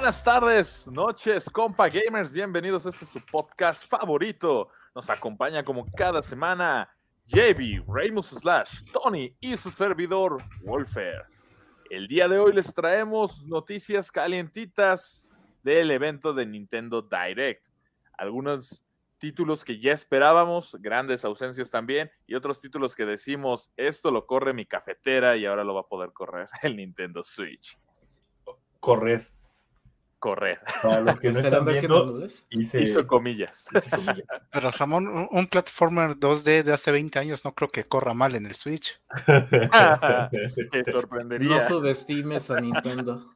Buenas tardes, noches, compa gamers. Bienvenidos a este su podcast favorito. Nos acompaña como cada semana JB, Ramos Slash, Tony y su servidor Wolfer. El día de hoy les traemos noticias calientitas del evento de Nintendo Direct. Algunos títulos que ya esperábamos, grandes ausencias también, y otros títulos que decimos, esto lo corre mi cafetera y ahora lo va a poder correr el Nintendo Switch. Correr. Correr. Para los que no están viendo, hice, Hizo comillas. hice comillas. Pero Ramón, un, un platformer 2D de hace 20 años no creo que corra mal en el Switch. Te sorprendería. No subestimes a Nintendo.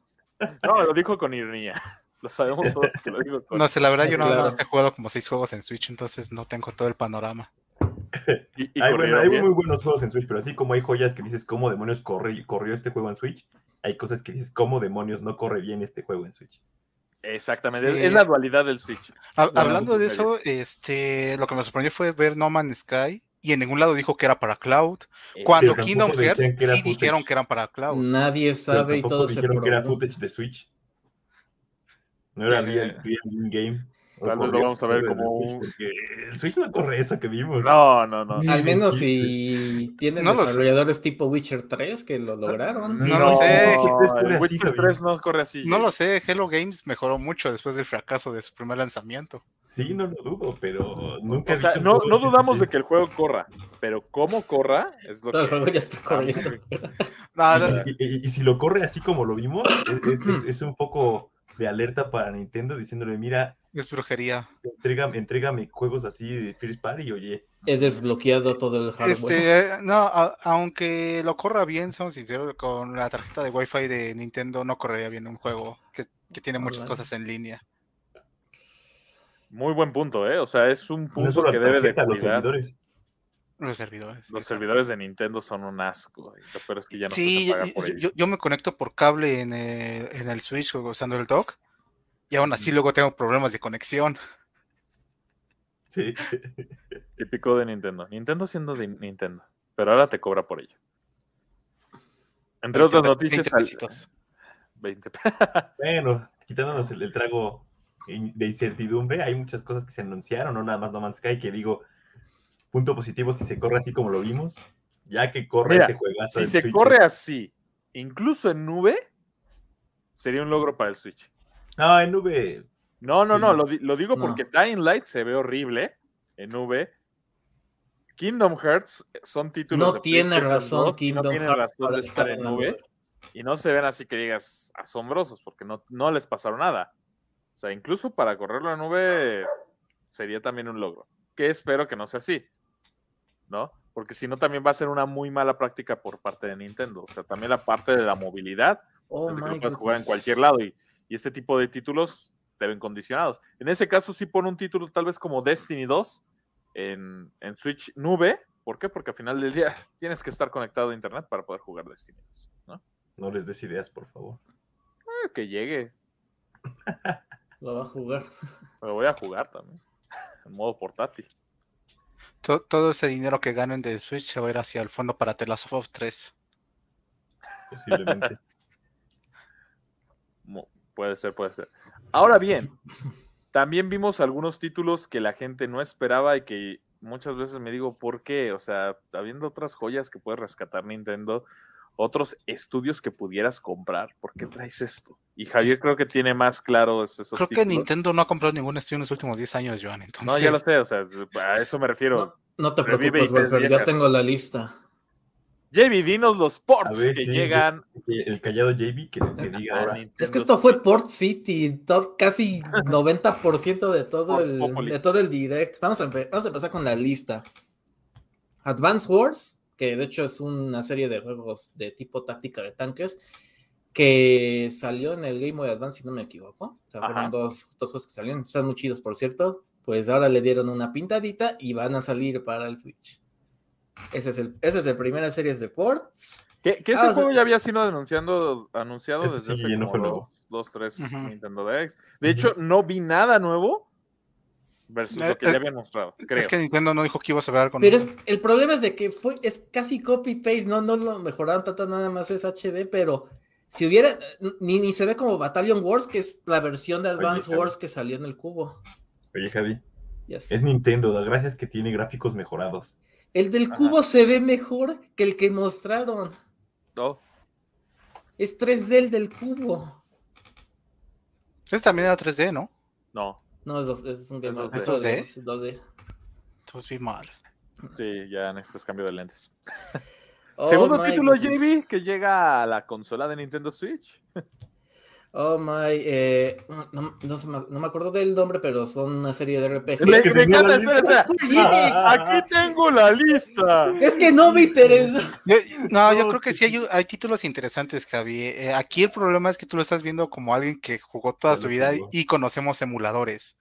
No, lo dijo con ironía. Lo sabemos todos que lo dijo con No sé, la verdad yo nada Claro. he jugado como 6 juegos en Switch, entonces no tengo todo el panorama. y, y Hay, bueno, muy buenos juegos en Switch, pero así como hay joyas que dices cómo demonios corre, corrió este juego en Switch, hay cosas que dices cómo demonios no corre bien este juego en Switch. Exactamente, Sí. es la dualidad del Switch. Ha- hablando de eso, este, lo que me sorprendió fue ver No Man's Sky y en ningún lado dijo que era para Cloud. Cuando tampoco Kingdom Hearts sí footage. dijeron que eran para Cloud. Nadie sabe y todo se dijeron que era footage de Switch. No era Eh, real, real in-game. Tal vez lo vamos a ver como un- el Switch no corre eso que vimos. No, no, no. Al menos si tienen No lo sé. desarrolladores tipo Witcher 3 que lo lograron. No lo sé. El Witcher Javier. 3 no corre así. No lo sé, Hello Games mejoró mucho después del fracaso de su primer lanzamiento. Sí, no lo dudo, pero nunca O sea, no, no dudamos de que el juego corra, pero cómo corra es lo que... juego ya está corriendo. No, no, Y, y- y si lo corre así como lo vimos, es, es- es- es un foco de alerta para Nintendo diciéndole, mira, es brujería. entrégame, entrégame juegos así de First Party y oye, He desbloqueado todo el hardware. Este, no, a- aunque lo corra bien, somos sinceros, con la tarjeta de Wi-Fi de Nintendo no correría bien un juego que, que tiene muchas cosas en línea. Muy buen punto, ¿eh? O sea, es un punto que debe de los cuidar. servidores. Los servidores. Los servidores de Nintendo son un asco. peor es que ya no Sí, se paga yo, por yo- ello. yo- yo me conecto por cable en el, en el Switch usando el dock y aún así luego tengo problemas de conexión. Sí. Típico de Nintendo. Nintendo siendo de Nintendo. Pero ahora te cobra por ello. Entre otras 20 noticias... al- pesitos. 20 Bueno, quitándonos el, el trago de incertidumbre, hay muchas cosas que se anunciaron, no nada más No Man's Sky, que digo, punto positivo si se corre así como lo vimos, ya que corre Mira, ese juegazo. Si se Switch. corre así, incluso en nube, sería un logro para el Switch. No, en nube, No, no, no, lo, di- lo digo No. porque Dying Light se ve horrible en nube. Kingdom Hearts son títulos No de tiene razón 2 y Kingdom no tienen Hearts razón de estar en nube. y no se ven así que digas asombrosos porque no, no les pasaron nada. O sea, incluso para correrlo en nube sería también un logro. Que espero que no sea así, ¿no? Porque si no también va a ser una muy mala práctica por parte de Nintendo. O sea, también la parte de la movilidad Oh desde que my lo puedes jugar en cualquier lado y, y este tipo de títulos te ven condicionados. En ese caso sí pone un título tal vez como Destiny 2 en, en Switch nube. ¿Por qué? Porque al final del día tienes que estar conectado a internet para poder jugar Destiny 2. ¿no? no les des ideas, por favor. Eh, que llegue. Lo va a jugar. Lo voy a jugar también. En modo portátil. To- todo ese dinero que ganen de Switch se va a ir hacia el fondo para The Last of Us 3. Posiblemente. Puede ser, puede ser. Ahora bien, también vimos algunos títulos que la gente no esperaba y que muchas veces me digo, ¿por qué? O sea, habiendo otras joyas que puedes rescatar Nintendo, otros estudios que pudieras comprar, ¿por qué traes esto? Y Javier creo que tiene más claro esos Creo que. Nintendo no ha comprado ningún estudio en los últimos 10 años, Joan. Entonces, No, ya lo sé, o sea, a eso me refiero. No, no te Revive preocupes, Wolfer, ya tengo la lista. JB, dinos los A ports ver, que sí, llegan El callado JB que, que diga a ahora. Es que esto fue. Port City, casi 90% de todo, el, de todo el direct. Vamos a, vamos a empezar con la lista. Advance Wars, que de hecho es una serie de juegos de tipo táctica de tanques, que salió en el Game Boy Advance, si no me equivoco. O sea, fueron dos, dos juegos que salieron, están muy chidos, por cierto. Pues ahora le dieron una pintadita y van a salir para el Switch. Ese es el, ese es el primera serie de ports. Que, que Ah, ese o sea- juego ya había sido anunciando, anunciado desde sí, hace no como dos, nuevo. dos, tres. Nintendo DX. De hecho, no vi nada nuevo versus Eh, lo que eh, ya habían mostrado, creo. Es que Nintendo no dijo que iba a saber algo Pero es, el problema es de que fue, es casi copy-paste, no, no lo mejoraron tanto, nada más es HD, pero Si hubiera, ni, ni se ve como Battalion Wars, que es la versión de Advance. Wars que salió en el cubo. Oye, Javi, Yes. es Nintendo, la gracia es que tiene gráficos mejorados. El del Ajá. cubo se ve mejor que el que mostraron. No, Es 3D el del cubo. Ese también era 3D, ¿no? no. No, es, dos- es un Game ¿Es Boy, 2D? pero de- ¿Es es 2D. Entonces vi mal. Sí, ya necesitas cambio de lentes. Oh Segundo título, goodness. JB, que llega a la consola de Nintendo Switch. Oh my, eh, no, no se me, no me acuerdo del nombre, pero son una serie de RPG. Me, me encanta, espera, espera. Enix. Aquí tengo la lista. Es que no me interesa. Yo- no, yo creo que sí, hay, hay títulos interesantes, Javi. Eh, aquí el problema es que tú lo estás viendo como alguien que jugó toda su vida y conocemos emuladores.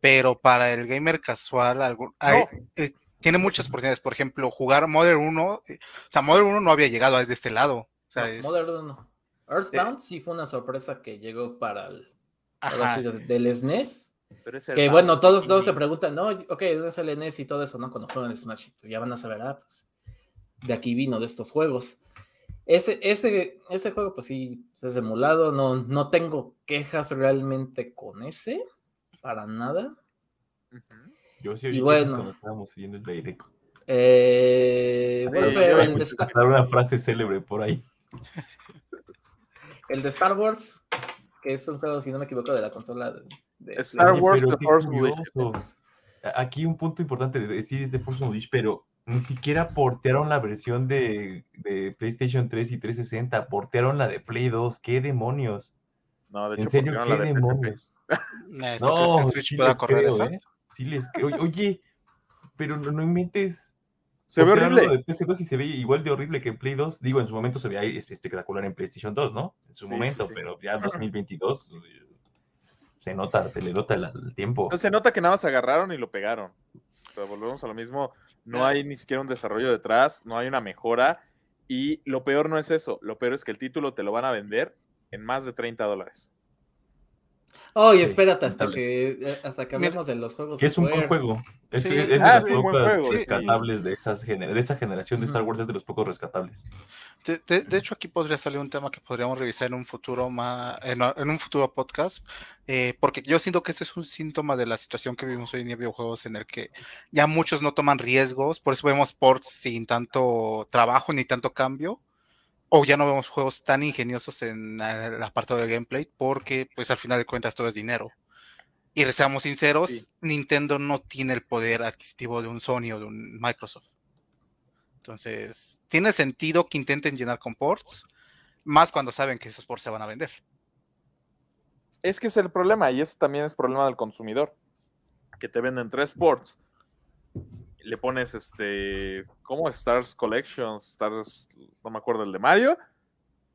Pero para el gamer casual, algún- hay- eh, tiene muchas oportunidades. Por ejemplo, jugar Modern 1. eh, o sea, Modern 1 no había llegado desde este lado. O sea, No, es- Modern no. Earthbound sí fue una sorpresa que llegó para el de- del SNES. Pero es el Que Bound. bueno, todos, todos se preguntan, no, ok, ¿dónde sale el NES y todo eso? No, cuando juegan Smash, pues ya van a saber, ah, pues de aquí vino, de estos juegos. Ese, ese, ese juego, pues sí, pues, es emulado, no, no tengo quejas realmente con ese, para nada. Yo sí Y oí bueno. cuando estábamos siguiendo el direct. Eh, Escuché Star, una frase célebre por ahí. el de Star Wars, que es un juego, si no me equivoco, de la consola de, de- Star Wars The Force. Awakens. Aquí un punto importante de decir es de Force Unleashed, pero ni siquiera portearon la versión de, de PlayStation 3 y 360, portearon la de Play 2. ¿Qué demonios? No, de hecho, En serio, ¿qué la de PSP. demonios? Eh, ¿sí No, crees que Switch sí pueda correr creo, eso? ¿eh? Sí les creo. Oye, pero no, no inventes. Se ve horrible. de PS2 y se ve igual de horrible que en Play 2. Digo, en su momento se veía es- espectacular en PlayStation 2, ¿no? En su Sí, momento, sí, pero ya 2022 eh, se nota, se le nota el, el tiempo. Entonces se nota que nada más agarraron y lo pegaron. Pero volvemos a lo mismo. No hay ni siquiera un desarrollo detrás, no hay una mejora. Y lo peor no es eso. Lo peor es que el título te lo van a vender en más de 30 dólares. Oh, y espérate hasta que eh, hasta que hablemos de los juegos. Que de es un buen juego. Es, Sí. es de Ah, las pocas juego, sí. rescatables de, esas gener- de esa generación de Star. Wars, es de los pocos rescatables. De, de- de hecho, aquí podría salir un tema que podríamos revisar en un futuro más, en, en un futuro podcast, eh, porque yo siento que ese es un síntoma de la situación que vivimos hoy en día en videojuegos, en el que ya muchos no toman riesgos, por eso vemos ports sin tanto trabajo ni tanto cambio, o ya no vemos juegos tan ingeniosos en eh, el apartado de gameplay, porque pues al final de cuentas todo es dinero. Y seamos sinceros, Sí. Nintendo no tiene el poder adquisitivo de un Sony o de un Microsoft. Entonces, tiene sentido que intenten llenar con ports, más cuando saben que esos ports se van a vender. Es que es el problema, y eso también es problema del consumidor. Que te venden tres ports. Le pones este. ¿Cómo? Stars Collection, Stars. No me acuerdo el de Mario.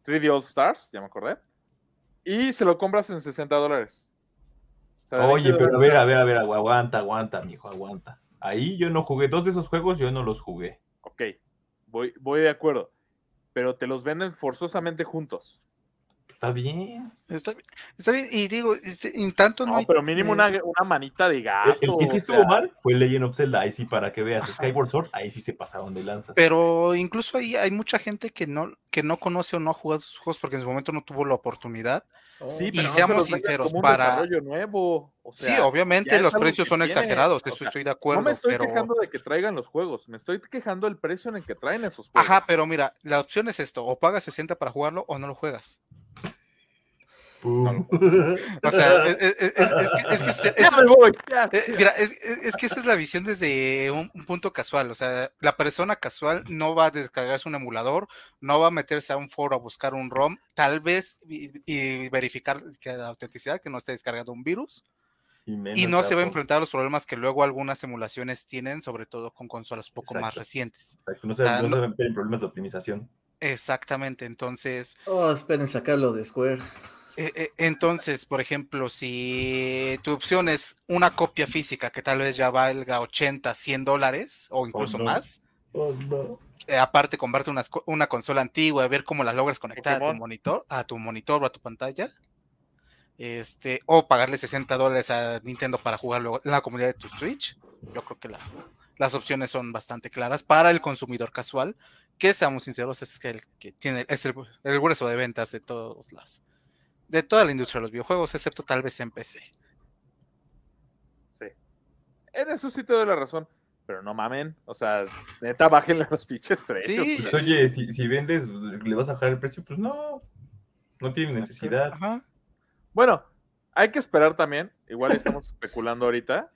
3D All Stars, ya me acordé. Y se lo compras en 60 dólares. O sea, de Oye, 20 pero a ver, a ver, a ver, agu- aguanta, aguanta, mijo, aguanta. Ahí yo no jugué, dos de esos juegos yo no los jugué. Ok, voy, voy de acuerdo. Pero te los venden forzosamente juntos. Está bien. Está, bien- está bien, y digo, este, en tanto no, No, hay, pero mínimo eh, una, una manita de gato. el que sí estuvo sea, mal fue Legend of Zelda, ahí sí para que veas. Ajá. Skyward Sword, ahí sí se pasaron de lanza. Pero incluso ahí hay mucha gente que no, que no conoce o no ha jugado esos juegos porque en su momento no tuvo la oportunidad. Oh, Sí, Y pero no se seamos sinceros, como un para- desarrollo nuevo. O sí, sea, obviamente ya es los precios son tiene, exagerados, o eso sea, estoy de acuerdo. no me estoy pero... quejando de que traigan los juegos, me estoy quejando del precio en el que traen esos juegos. Ajá, pero mira, la opción es esto, o pagas 60 para jugarlo o no lo juegas. Pum. O sea, es, es- es- es que, es que se- Ya eso- me voy, ya. Mira, es, es- es que esa es la visión desde un, un punto casual. O sea, la persona casual no va a descargarse un emulador, no va a meterse a un foro a buscar un ROM, tal vez y, y verificar que la autenticidad, que no esté descargando un virus, Y, no se va a enfrentar a los problemas que luego algunas emulaciones tienen, sobre todo con consolas un poco más recientes. Exacto, No se, o sea, no no- se van a meter en problemas de optimización. Exactamente. Entonces, Oh, esperen sacarlo de Square. Eh, eh, entonces, por ejemplo, si tu opción es una copia física que tal vez ya valga 80, 100 dólares o incluso no. más, Oh, no. eh, aparte comprarte una, consola antigua, ver cómo la logras conectar a tu monitor, a tu monitor o a tu pantalla, este, o pagarle 60 dólares a Nintendo para jugarlo en la comunidad de tu Switch. Yo creo que la- las opciones son bastante claras para el consumidor casual que seamos sinceros, es que el que tiene, es el, el grueso de ventas de todos las, de toda la industria de los videojuegos, excepto tal vez en PC. Sí. En eso sí te doy la razón. Pero no mamen. O sea, neta, bájenle los pinches precios. Sí. Pues, oye, si, si vendes, ¿le vas a bajar el precio? Pues no. No tiene necesidad. Ajá. Bueno, hay que esperar también. Igual estamos especulando ahorita.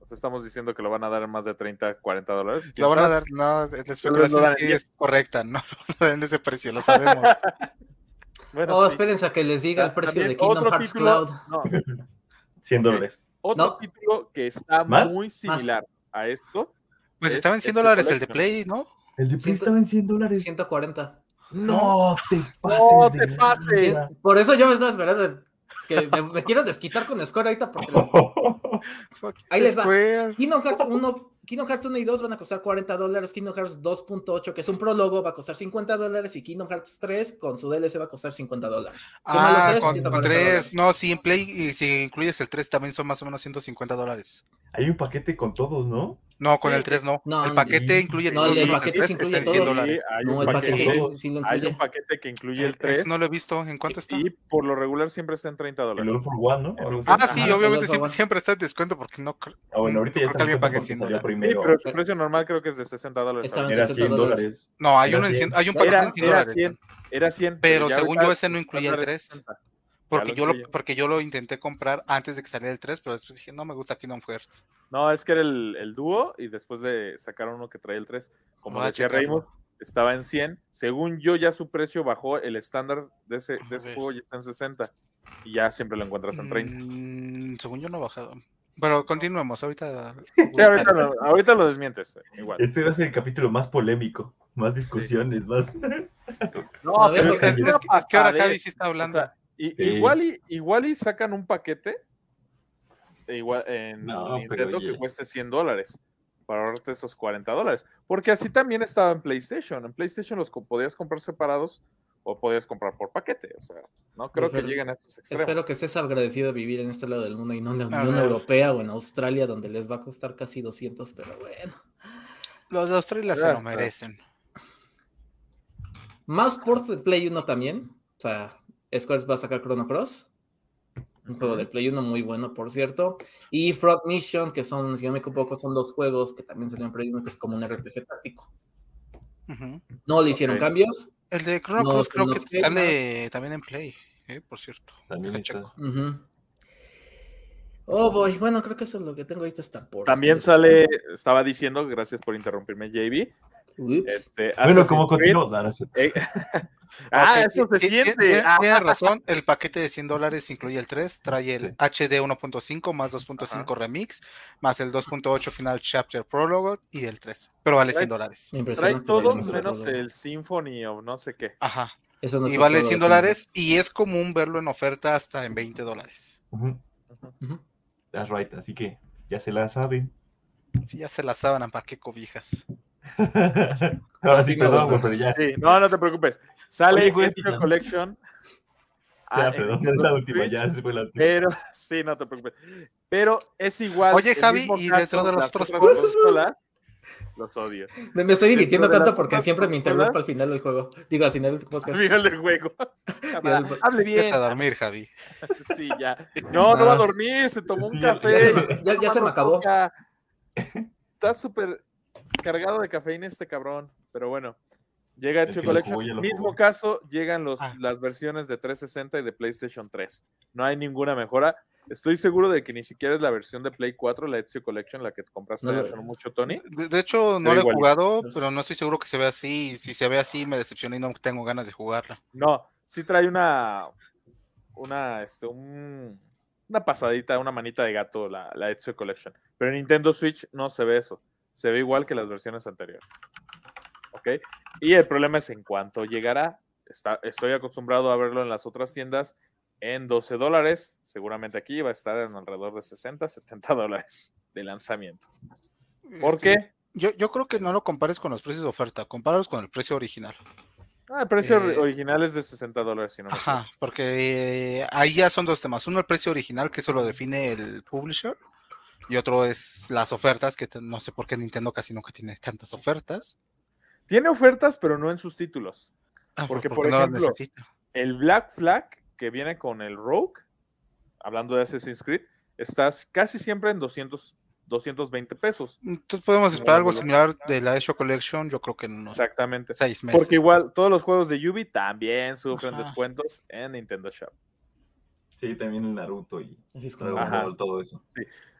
O sea, estamos diciendo que lo van a dar en más de 30, 40 dólares. ¿Quién Lo van a dar, no, la especulación sí 10. es correcta, no lo den de ese precio, lo sabemos. Bueno, Oh, sí. espérense a que les diga el precio También de Kingdom Hearts título- Cloud. no, 100 dólares. otro No. título que está ¿Más? muy similar a esto. Pues Es- estaban es 100 el dólares el de. Play, ¿no? El de Play estaba en 100 dólares. 140. No te pases. No te pases. Por eso yo me estaba esperando que me, me quiero desquitar con Score ahorita porque Ahí les va. Square. Kingdom Hearts 1, Kingdom Hearts 1 y 2 van a costar 40 dólares, Kingdom Hearts 2.8, que es un prólogo, va a costar 50 dólares, y Kingdom Hearts 3 con su DLC va a costar 50 dólares. Ah, tres, con 140 3. dólares. No, sí, en Play, y si incluyes el 3 también son más o menos 150 dólares. Hay un paquete con todos, ¿no? No, con Sí. el 3 no. No, el paquete sí. incluye No, el todos menos paquete tres, sí incluye está en 100 todos. dólares. Sí, hay No, un el paquete, paquete todo. sí lo hay incluye. un paquete que incluye el 3 Ese no lo he visto. ¿En cuánto está? y por lo regular siempre está en 30 El dólares. All for One, ¿no? Ah, sí, Ajá, obviamente el siempre, siempre está en descuento porque no creo. Ah, bueno, ahorita ya creo está que alguien en pague porque 100 salió dólares. Sí, primero. pero su precio normal creo que es de 60 dólares. Estaba en también. Era 60 100 dólares. No, hay uno en 100, 100. hay un paquete Era, en 100 era dólares. 100, era 100. Pero según yo, ese no incluía el estándar es 3. 60. Porque yo, lo incluye. porque yo lo intenté comprar antes de que saliera el 3, pero después dije, no me gusta Kingdom Hearts. No, es que era el, el dúo y después le sacaron uno que traía el 3. Como Voy a decía. Raymond, estaba en 100. Según yo, ya su precio bajó. El estándar de ese, de ese juego ya está en 60. Y ya siempre lo encuentras en 30. Mm, según yo no ha bajado. Pero continuemos, ahorita. Sí, ahorita lo, ahorita lo desmientes. eh, Igual. Este va a ser el capítulo más polémico, más discusiones, más. No, pero Es, es- que- es que ahora. Javi sí está O hablando. sea, y- Sí. igual, y, igual y sacan un paquete igual en No, Nintendo que cueste 100 dólares para ahorrarte esos 40 dólares. Porque así también estaba en PlayStation. En PlayStation los co- podías comprar separados o podías comprar por paquete. O sea, no creo que lleguen a esos extremos. Espero que estés agradecido de vivir en este lado del mundo y no en la A Unión. Europea o en Australia, donde les va a costar casi 200, pero bueno. Los de Australia se lo merecen. Más ports de Play 1 también. O sea, Squares va a sacar Chrono Cross. Un juego de Play 1 muy bueno, por cierto. Y Frog Mission, que son, si no me equivoco, son dos juegos que también salieron en Play 1, que es como un RPG táctico. No le hicieron cambios. El de No, que creo no que sale también en Play, eh, por cierto. También está. Ujú. Oh, boy. Bueno, creo que eso es lo que tengo ahorita hasta por. También sale, estaba diciendo, gracias por interrumpirme, JB. Este, Bueno, cierto. eh, ah, Ok, eso se siente. tiene- Ah, Tienes razón, el paquete de 100 dólares incluye el 3, trae el Sí. HD 1.5 más 2.5 remix, más el 2.8 final chapter prólogo y el 3, pero vale 100 dólares. Trae que todo vayamos a menos el Symphony o no sé qué. Ajá, Eso no y vale juego 100 de- dólares y es común verlo en oferta hasta en 20 dólares. That's right, así que ya se la saben. Si ya se la sábanan, ¿para qué cobijas? Ahora sí, perdón, güey, pero ya. Sí, no, no te preocupes. Sale Oye, güey. Collection. Ah, Ya, en perdón, es la última, Switch, ya se fue la última. Pero, sí, no te preocupes. Pero es igual. Oye, Javi, y caso, dentro de los otros consolas, Los odio. Me, me estoy divirtiendo tanto porque siempre me interrumpo al final del juego. Digo, al final del Al podcast. final del juego. Cámara, Hable bien. Vete a dormir, Javi. Sí, ya. No, no va a Ah. dormir, se tomó un café. ya se me- ya- ya se me acabó. Está súper cargado de cafeína este cabrón, pero bueno. Llega Ezio Collection. Mismo caso, llegan los, Ah. las versiones de 360 y de PlayStation 3. No hay ninguna mejora. Estoy seguro de que ni siquiera es la versión de Play 4, la Ezio Collection, la que compraste No, hace no mucho, Tony. De, de hecho, no lo he jugado, pero no estoy seguro que se vea así. Si se ve así, me decepcioné y no tengo ganas de jugarla. No, sí trae una, una, este, un- una pasadita, una manita de gato la, la Ezio Collection. Pero en Nintendo Switch no se ve eso. Se ve igual que las versiones anteriores. ¿Ok? Y el problema es en cuánto llegará. Está, estoy acostumbrado a verlo en las otras tiendas en 12 dólares. Seguramente aquí va a estar en alrededor de 60, 70 dólares de lanzamiento. ¿Por Este, qué? Yo, yo creo que no lo compares con los precios de oferta, compáralos con el precio original. Ah, el precio Eh, original es de 60 dólares, si no me. Ajá, porque eh, ahí ya son dos temas. Uno, el precio original, que eso lo define el publisher, y otro es las ofertas, que no sé por qué Nintendo casi nunca tiene tantas ofertas. Tiene ofertas, pero no en sus títulos. Ah, Porque, porque por no las ejemplo. El Black Flag, que viene con el Rogue, hablando de Assassin's Creed, estás casi siempre en 200, 220 pesos. Entonces podemos esperar algo similar de la Echo Collection, yo creo que unos Exactamente. seis meses. Porque igual todos los juegos de Yubi también sufren Ajá. descuentos en Nintendo Shop. Sí, también el Naruto y Así es como. Dragon Ajá. Ball, todo eso.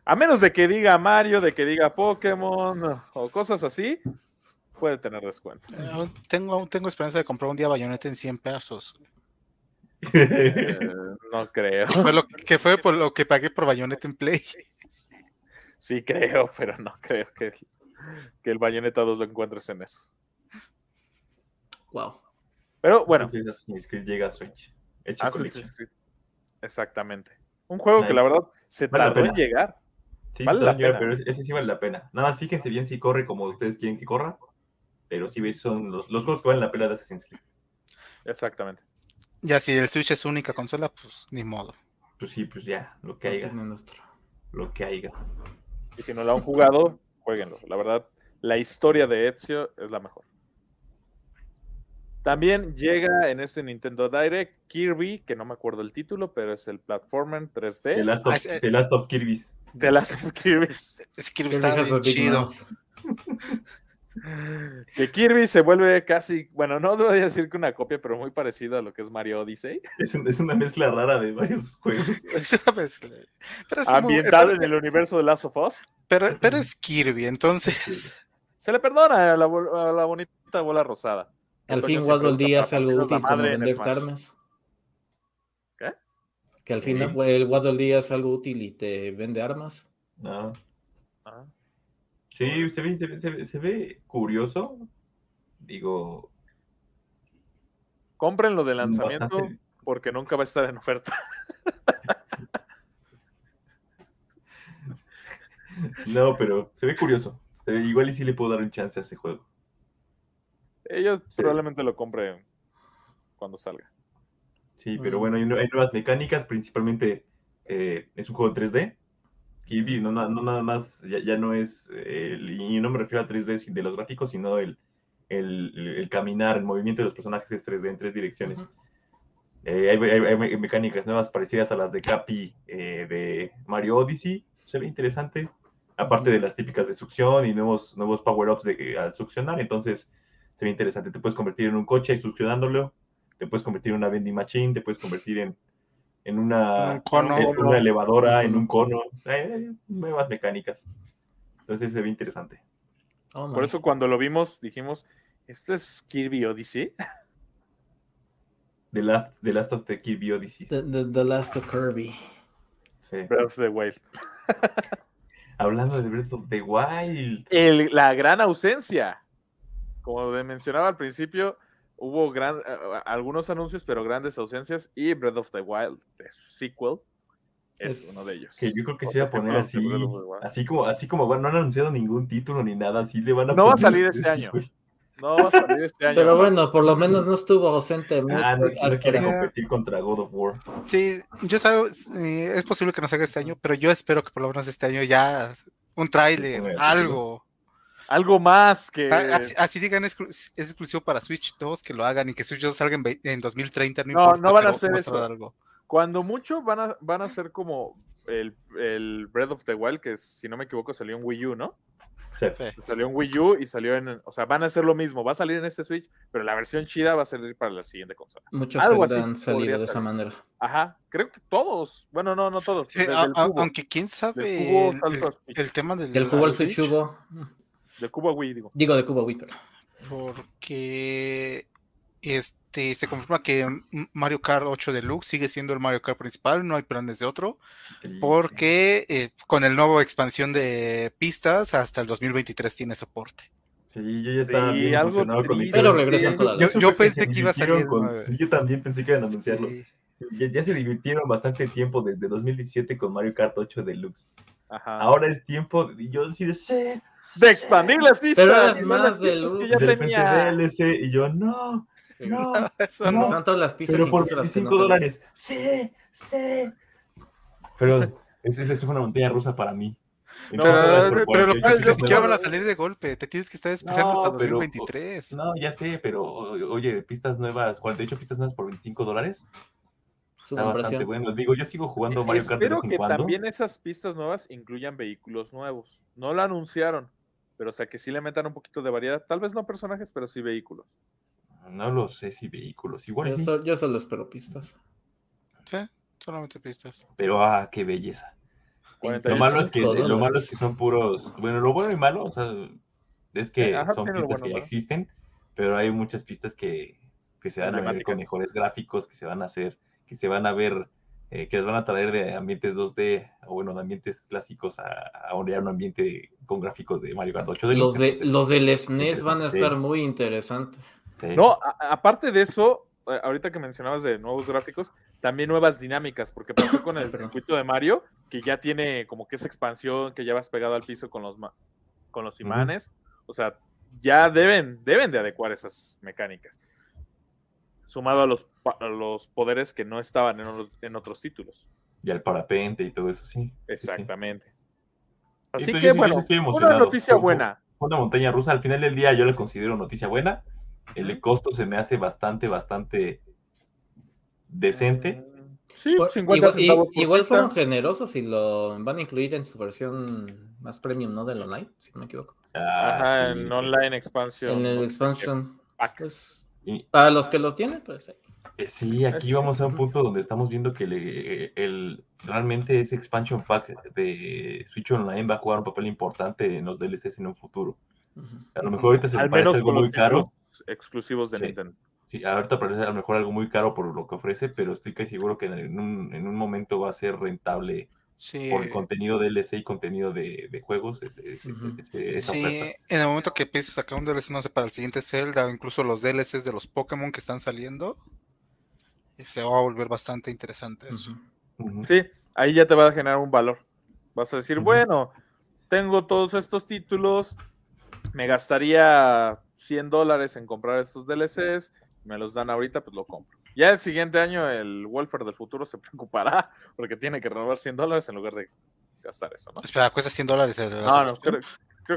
A menos de que diga Mario, de que diga Pokémon o cosas así, puede tener descuento. Eh, tengo, tengo esperanza de comprar un día Bayonetta en 100 pesos. Eh, no creo. Fue lo que fue por lo que pagué por Bayonetta en Play. Sí creo, pero no creo que, que el Bayonetta 2 lo encuentres en eso. Wow. Pero bueno, Entonces Assassin's Creed llega a Switch. Hecho Assassin's. Creed. Exactamente. Un juego que la verdad se Vale la tardó en llegar. Sí, Vale la pena. pero ese- sí vale la pena. Nada más fíjense bien si corre como ustedes quieren que corra. Pero sí ves, son los, los juegos que valen la pena de Assassin's Creed. Exactamente. Ya si el Switch es su única consola, pues ni modo. Pues sí, pues ya, lo que haya, lo que haya. Y si no lo han jugado, jueguenlo. La verdad, la historia de Ezio es la mejor. También llega en este Nintendo Direct Kirby, que no me acuerdo el título, pero es el platformer 3D. The Last of, Ah, ese- The Last of Kirby's. de las Kirby. Es que Kirby está bien chido. Que Kirby se vuelve casi, bueno, no voy a decir que una copia, pero muy parecido a lo que es Mario Odyssey. Es, un- es una mezcla rara de varios juegos. Es una mezcla. Pero es, muy- Ambientado pero- en el universo de Last of Us. pero- pero es Kirby, entonces. Se le perdona a la, bol- a la bonita bola rosada. Al fin Dee para hace algo útil como vender armas. ¿Qué? Que al fin Sí. el Waddle Dee hace algo útil y te vende armas. No. Ah. Sí, se ve, se, ve, se ve- se ve curioso. Digo, Cómprenlo de lanzamiento bastante- porque nunca va a estar en oferta. No, pero se ve curioso. Igual y sí le puedo dar un chance a ese juego. Ellos Sí. probablemente lo compren cuando salga. Sí, pero bueno, hay, hay nuevas mecánicas, principalmente eh, es un juego 3D. Kirby no, no nada más, ya, ya no es, eh, y no me refiero a 3D sin- de los gráficos, sino el, el, el caminar, el movimiento de los personajes es 3D en tres direcciones. Ujú. Eh, hay, hay- hay me- mecánicas nuevas parecidas a las de Capi eh, de Mario Odyssey. Se ve interesante. Aparte de las típicas de succión y nuevos, nuevos power-ups de, al succionar. Entonces, se ve interesante. Te puedes convertir en un coche succionándolo. Te puedes convertir en una vending machine. Te puedes convertir en, en una, Un cono. en una elevadora, Un en cono. un cono. Eh, nuevas mecánicas. Entonces, se ve interesante. Oh, Por eso cuando lo vimos dijimos, ¿esto es Kirby Odyssey? The Last, the last of the Kirby Odyssey. The, the- the Last of Kirby. Sí. Breath of the Wild. Hablando de Breath of the Wild. El- la gran ausencia. Como mencionaba al principio, hubo gran, eh, algunos anuncios, pero grandes ausencias. Y Breath of the Wild, de su sequel, es, Es- uno de ellos. Que yo creo que se va a poner así, Breath of the Wild. así como, así como bueno, no han anunciado ningún título ni nada, así le van a No va a salir este año. No va a salir este año. Pero bueno, por lo menos no estuvo ausente. Ah, no, no quiere competir contra God of War. Sí, yo sé, eh, es posible que no salga este año, pero yo espero que por lo menos este año ya un tráiler, algo. Algo más que. Ah, Así, así digan, es, es exclusivo para Switch 2, que lo hagan y que Switch 2 salga en, en 2030, no, No, importa, no van a hacer eso. algo. Cuando mucho van a, van a ser como el, el Breath of the Wild, que si no me equivoco salió en Wii U, ¿no? Sí. Salió en Wii U y salió en. O sea, van a hacer lo mismo. Va a salir en este Switch, pero la versión chida va a salir para la siguiente consola. Muchos Algo así han salido de esa manera. Ajá, creo que todos. Bueno, no, no todos. Sí, desde a- el a- cubo, aunque quién sabe Del cubo el, tema del, Del cubo al Switch, Switch hubo. De cubo a Wii, digo. Digo de cubo Wii, pero. porque este se confirma que Mario Kart 8 Deluxe sigue siendo el Mario Kart principal, no hay planes de otro, porque eh, con el nuevo expansión de pistas hasta el 2023 tiene soporte. Sí, yo ya estaba Sí, bien algo emocionado con triste. Pero regresan todas Yo, que pensé se que iba a salir con- sí, yo también pensé que iban a anunciarlo. Sí. Ya, ya se divirtieron bastante tiempo desde 2017 con Mario Kart 8 Deluxe. Ajá. Ahora es tiempo, y yo sí de sí, de expandir las pistas. Pero eras y no más las de pistas que luz. ya de tenía. DLC, y yo, no, no, Eso No, no. Son todas las pistas, pero por incluso las que no 25 te las- dólares. Sí, sí. Pero esa es una montaña rusa para mí. No, pero, pero, 48 lo cual ni pistas siquiera van a salir de golpe. Te tienes que estar esperando No, hasta pero- 2023. No, ya sé, pero oye, pistas nuevas, 48 pistas nuevas por 25 dólares. Está bastante bueno. Digo, yo sigo jugando Mario Kart de Espero vez en que cuando. también esas pistas nuevas incluyan vehículos nuevos. No lo anunciaron, pero o sea que sí le metan un poquito de variedad. Tal vez no personajes, pero sí vehículos. No lo sé si vehículos, igual Yo, sí. so- yo solo espero pistas. Sí, solamente pistas. Pero ah, qué belleza. 45 Lo malo es que lo malo es que son puros, bueno, lo bueno y malo, o sea, es que Eh, ajá, son pistas bueno, que ya ¿no? existen, pero hay muchas pistas que, que se van a ver con mejores gráficos, que se van a hacer, que se van a ver, eh, que las van a traer de ambientes 2D, o bueno, de ambientes clásicos a, a un ambiente con gráficos de Mario Kart 8 Los, Deluxe, de, los del SNES van a estar muy interesantes. sí. No, a- aparte de eso, eh, ahorita que mencionabas de nuevos gráficos, también nuevas dinámicas, porque pasó con el circuito de Mario, que ya tiene como que esa expansión que ya vas pegado al piso con los, ma- con los imanes. O sea, ya deben, deben de adecuar esas mecánicas. Sumado a los, pa- a los poderes que no estaban en, en otros títulos. Y al parapente y todo eso, sí. Exactamente. Sí, Así que bueno, una noticia buena. Fue una montaña rusa, al final del día yo la considero noticia buena. El costo se me hace bastante, bastante decente. Sí, Por- 50 igual, centavos igual fueron generosos y lo van a incluir en su versión más premium, ¿no? Del online, si no me equivoco. Ah, Ajá, sí. en online expansion. En el expansion. Pues, Y- para los que los tienen, pues sí. eh, sí, aquí vamos a un punto donde estamos viendo que le- el, realmente ese expansion pack de Switch Online va a jugar un papel importante en los DLCs en un futuro. A lo mejor ahorita se me parece menos algo muy caro. exclusivos de Sí. Nintendo. Sí, ahorita parece a lo mejor algo muy caro por lo que ofrece, pero estoy casi seguro que en un, en un momento va a ser rentable Sí, por contenido DLC y contenido de, de juegos. ese- ese- Ujú. ese- esa sí, oferta. en el momento que empieces a sacar un DLC, no sé, para el siguiente Zelda o incluso los DLCs de los Pokémon que están saliendo, se va a volver bastante interesante eso. Sí, ahí ya te va a generar un valor. Vas a decir, bueno, tengo todos estos títulos, me gastaría 100 dólares en comprar estos DLCs, me los dan ahorita, pues lo compro. Ya el siguiente año el Welfare del futuro se preocupará porque tiene que renovar 100 dólares en lugar de gastar eso, ¿no? Espera, cuesta 100 dólares. el- No, no, creo,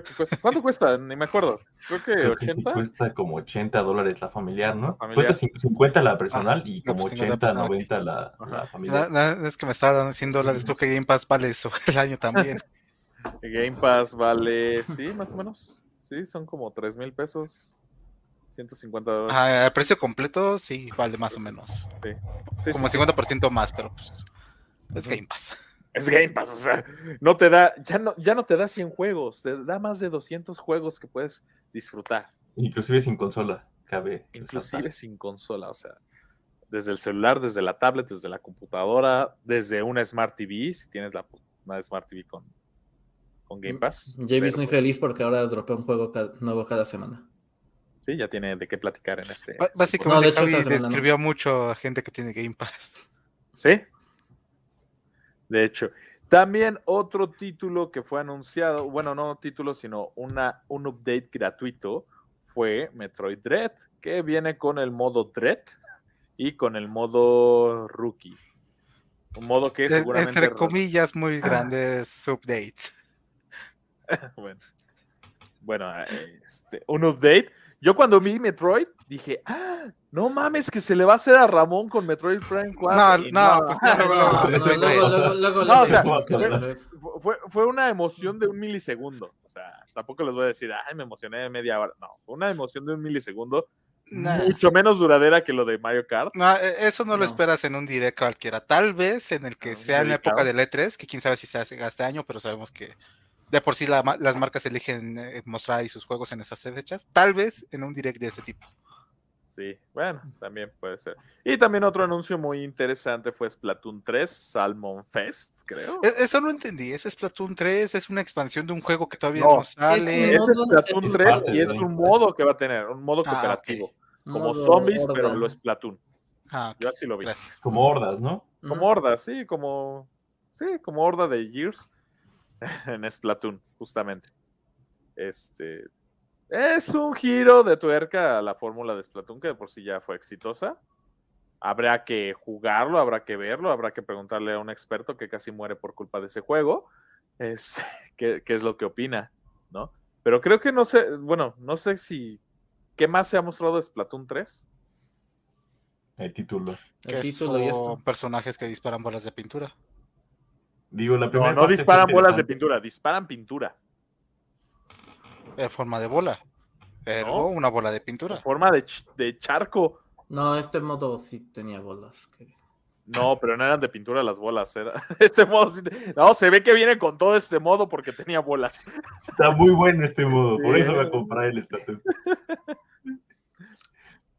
creo que cuesta. ¿Cuánto cuesta? Ni me acuerdo. Creo que Creo que sí 80. cuesta como 80 dólares la familiar, ¿no? Familiar. Cuesta cin- 50 la personal y no, como pues 50 80, pues no. 90 la, la familiar. Na- na- es que me estaba dando 100 dólares, creo que Game Pass vale eso el año también. Game Pass vale, sí, más o menos. Sí, son como 3 mil pesos. 150 dólares. Ah, el precio completo sí vale más o menos. Sí. Sí, Como sí, el 50% más, pero pues es Game Pass. Es Game Pass, o sea, no te da, ya no, ya no te da 100 juegos, te da más de 200 juegos que puedes disfrutar, Inclusive sin consola, cabe. inclusive resaltar. sin consola, o sea, desde el celular, desde la tablet, desde la computadora, desde una Smart TV, si tienes la, una Smart TV con, con Game Pass. JB es muy feliz porque ahora dropea un juego nuevo cada semana. Sí, ya tiene de qué platicar en este. No, Básicamente de hecho, Javi no. describió mucho a gente que tiene Game Pass. Sí. De hecho, también otro título que fue anunciado, bueno, no título, sino una, un update gratuito fue Metroid Dread, que viene con el modo Dread y con el modo Rookie. Un modo que seguramente... entre comillas, muy grandes updates. bueno, bueno, este, un update. Yo cuando vi Metroid dije, ah, no mames, que se le va a hacer a Ramón con Metroid Prime 4. No, no, pues no, luego, luego, No, No, o sea, fue- fue, una emoción de un milisegundo. O sea, tampoco les voy a decir, ay, me emocioné de media hora. No, fue una emoción de un milisegundo, Nah. mucho menos duradera que lo de Mario Kart. No, e- eso no, lo No. esperas en un direct cualquiera. Tal vez en el que Ah, sea en la época del E3, que quién sabe si se hace este año, pero sabemos que de por sí la las marcas eligen eh, mostrar ahí sus juegos en esas fechas. Tal vez en un direct de ese tipo. Sí, bueno, también puede ser. Y también otro anuncio muy interesante fue Splatoon 3, Salmon Fest, creo. E- Eso no entendí. ¿Es Splatoon 3? ¿Es una expansión de un juego que todavía No, no, sale? Es Splatoon es 3 parte y es un modo que va a tener, un modo Ah, cooperativo. Como Modo zombies, horda. pero lo Splatoon. Ah, Yo así lo vi. gracias. Como hordas, ¿no? Como horda, sí, como. Sí, como horda de Gears en Splatoon, justamente. Este. Es un giro de tuerca a la fórmula de Splatoon, que de por sí ya fue exitosa. Habrá que jugarlo, habrá que verlo, habrá que preguntarle a un experto que casi muere por culpa de ese juego. es, qué, qué es lo que opina, ¿no? Pero creo que no sé, bueno, no sé si, ¿qué más se ha mostrado de Splatoon 3? El título. El título y esto. son personajes que disparan bolas de pintura. Digo, la No, primera no está disparan bolas de pintura, disparan pintura. En forma de bola. Pero No. una bola de En pintura. forma de, ch- de charco. No, este modo sí tenía bolas. que- No, pero no eran de pintura las bolas. Era... Este modo sí No, se ve que viene con todo este modo porque tenía bolas. Está muy bueno este modo, por eso a comprar el Splatoon.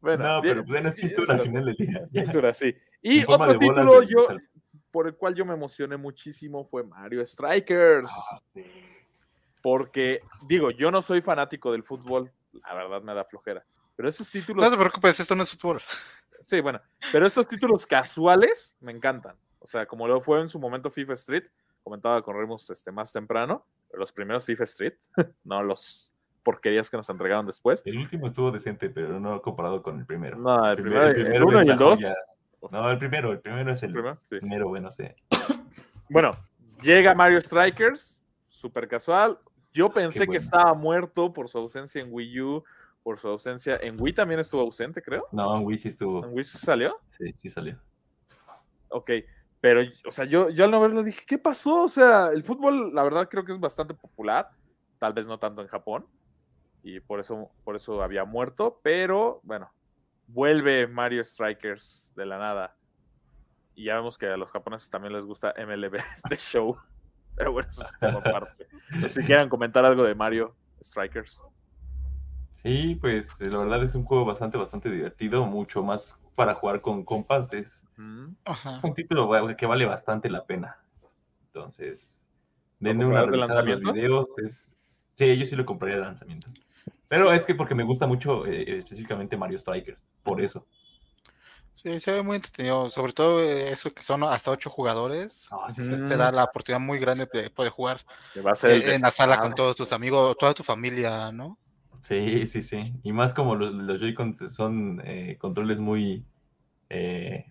Bueno, no, bien- pero pues, es bien, pintura al final del día. Pintura, sí. Y En otro título yo, por el cual yo me emocioné muchísimo fue Mario Strikers. Ah, sí. Porque, digo, yo no soy fanático del fútbol, la verdad me da flojera. Pero esos títulos, No te preocupes, esto no es fútbol. sí, bueno, pero estos títulos casuales me encantan. O sea, como lo fue en su momento FIFA Street, comentaba con Remus este, más temprano, los primeros FIFA Street, no los porquerías que nos entregaron después. El último estuvo decente, pero no comparado con el primero. No, el, El primero, el, primero uno es y el dos. No, el primero, el primero es el primero, sí. primero, bueno, sí. Bueno, llega Mario Strikers, súper casual. Yo pensé Qué que estaba muerto por su ausencia en Wii U, por su ausencia en Wii también estuvo ausente, creo. No, en Wii sí estuvo, En Wii sí salió. sí, sí salió. Ok, pero, o sea, yo, yo al no verlo dije, ¿qué pasó? O sea, el fútbol, la verdad, creo que es bastante popular, tal vez no tanto en Japón, y por eso, por eso había muerto, pero bueno, vuelve Mario Strikers de la nada. Y ya vemos que a los japoneses también les gusta MLB The Show, pero bueno, eso es tema aparte. No sé si quieran comentar algo de Mario Strikers. Sí, pues la verdad es un juego bastante, bastante divertido, mucho más para jugar con compas. Es, Mm, Ajá. es un título que vale bastante la pena. Entonces, denle ¿Lo una de revisada a los lanzamiento? videos. Es, sí, yo sí lo compraría de lanzamiento. Pero es que porque me gusta mucho eh, específicamente Mario Strikers, por eso. Sí, se ve muy entretenido. Sobre todo eh, eso que son hasta ocho jugadores. Ah, sí, Se, da la oportunidad muy grande de poder jugar que va a ser el eh, en la sala con todos tus amigos, toda tu familia, ¿no? Sí, sí, sí. Y más como los, los Joy-Cons son eh, controles muy... eh,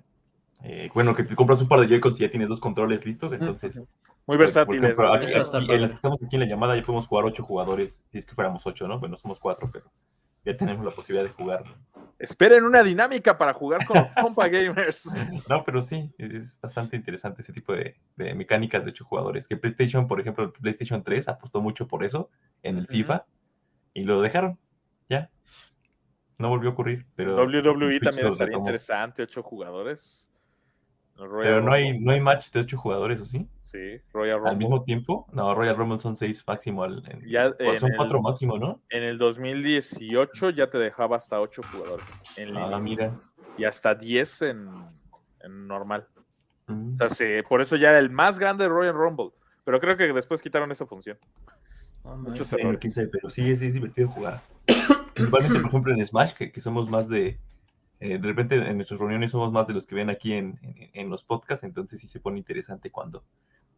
eh, bueno, que te compras un par de Joy-Cons y ya tienes dos controles listos, entonces... Muy pues, versátiles. en las que estamos aquí en la llamada ya podemos jugar ocho jugadores, si es que fuéramos ocho, ¿no? Bueno, somos cuatro, pero ya tenemos la posibilidad de jugar. Esperen una dinámica para jugar con compa gamers. No, pero sí, es, es bastante interesante ese tipo de, de mecánicas de ocho jugadores. Que PlayStation, por ejemplo, el PlayStation 3 apostó mucho por eso en el. FIFA y lo dejaron, ya. No volvió a ocurrir, pero... WWE también estaría interesante, ocho jugadores. Royal Pero no hay, no hay match de ocho jugadores, ¿o sí? Sí, Royal Rumble. Al mismo tiempo. No, Royal Rumble son seis máximo. al- en- Ya o en son el- cuatro máximo, ¿no? En el 2018 ya te dejaba hasta ocho jugadores en Ah, línea mira. y hasta 10 en, en normal. Mm. O sea, sí, por eso ya era el más grande Royal Rumble. Pero creo que después quitaron esa función. Oh, Muchos errores. pero sí, es, es divertido jugar. Principalmente, por ejemplo, en Smash, que, que somos más de. Eh, de repente en nuestras reuniones somos más de los que ven aquí en, en- en los podcasts, entonces sí se pone interesante cuando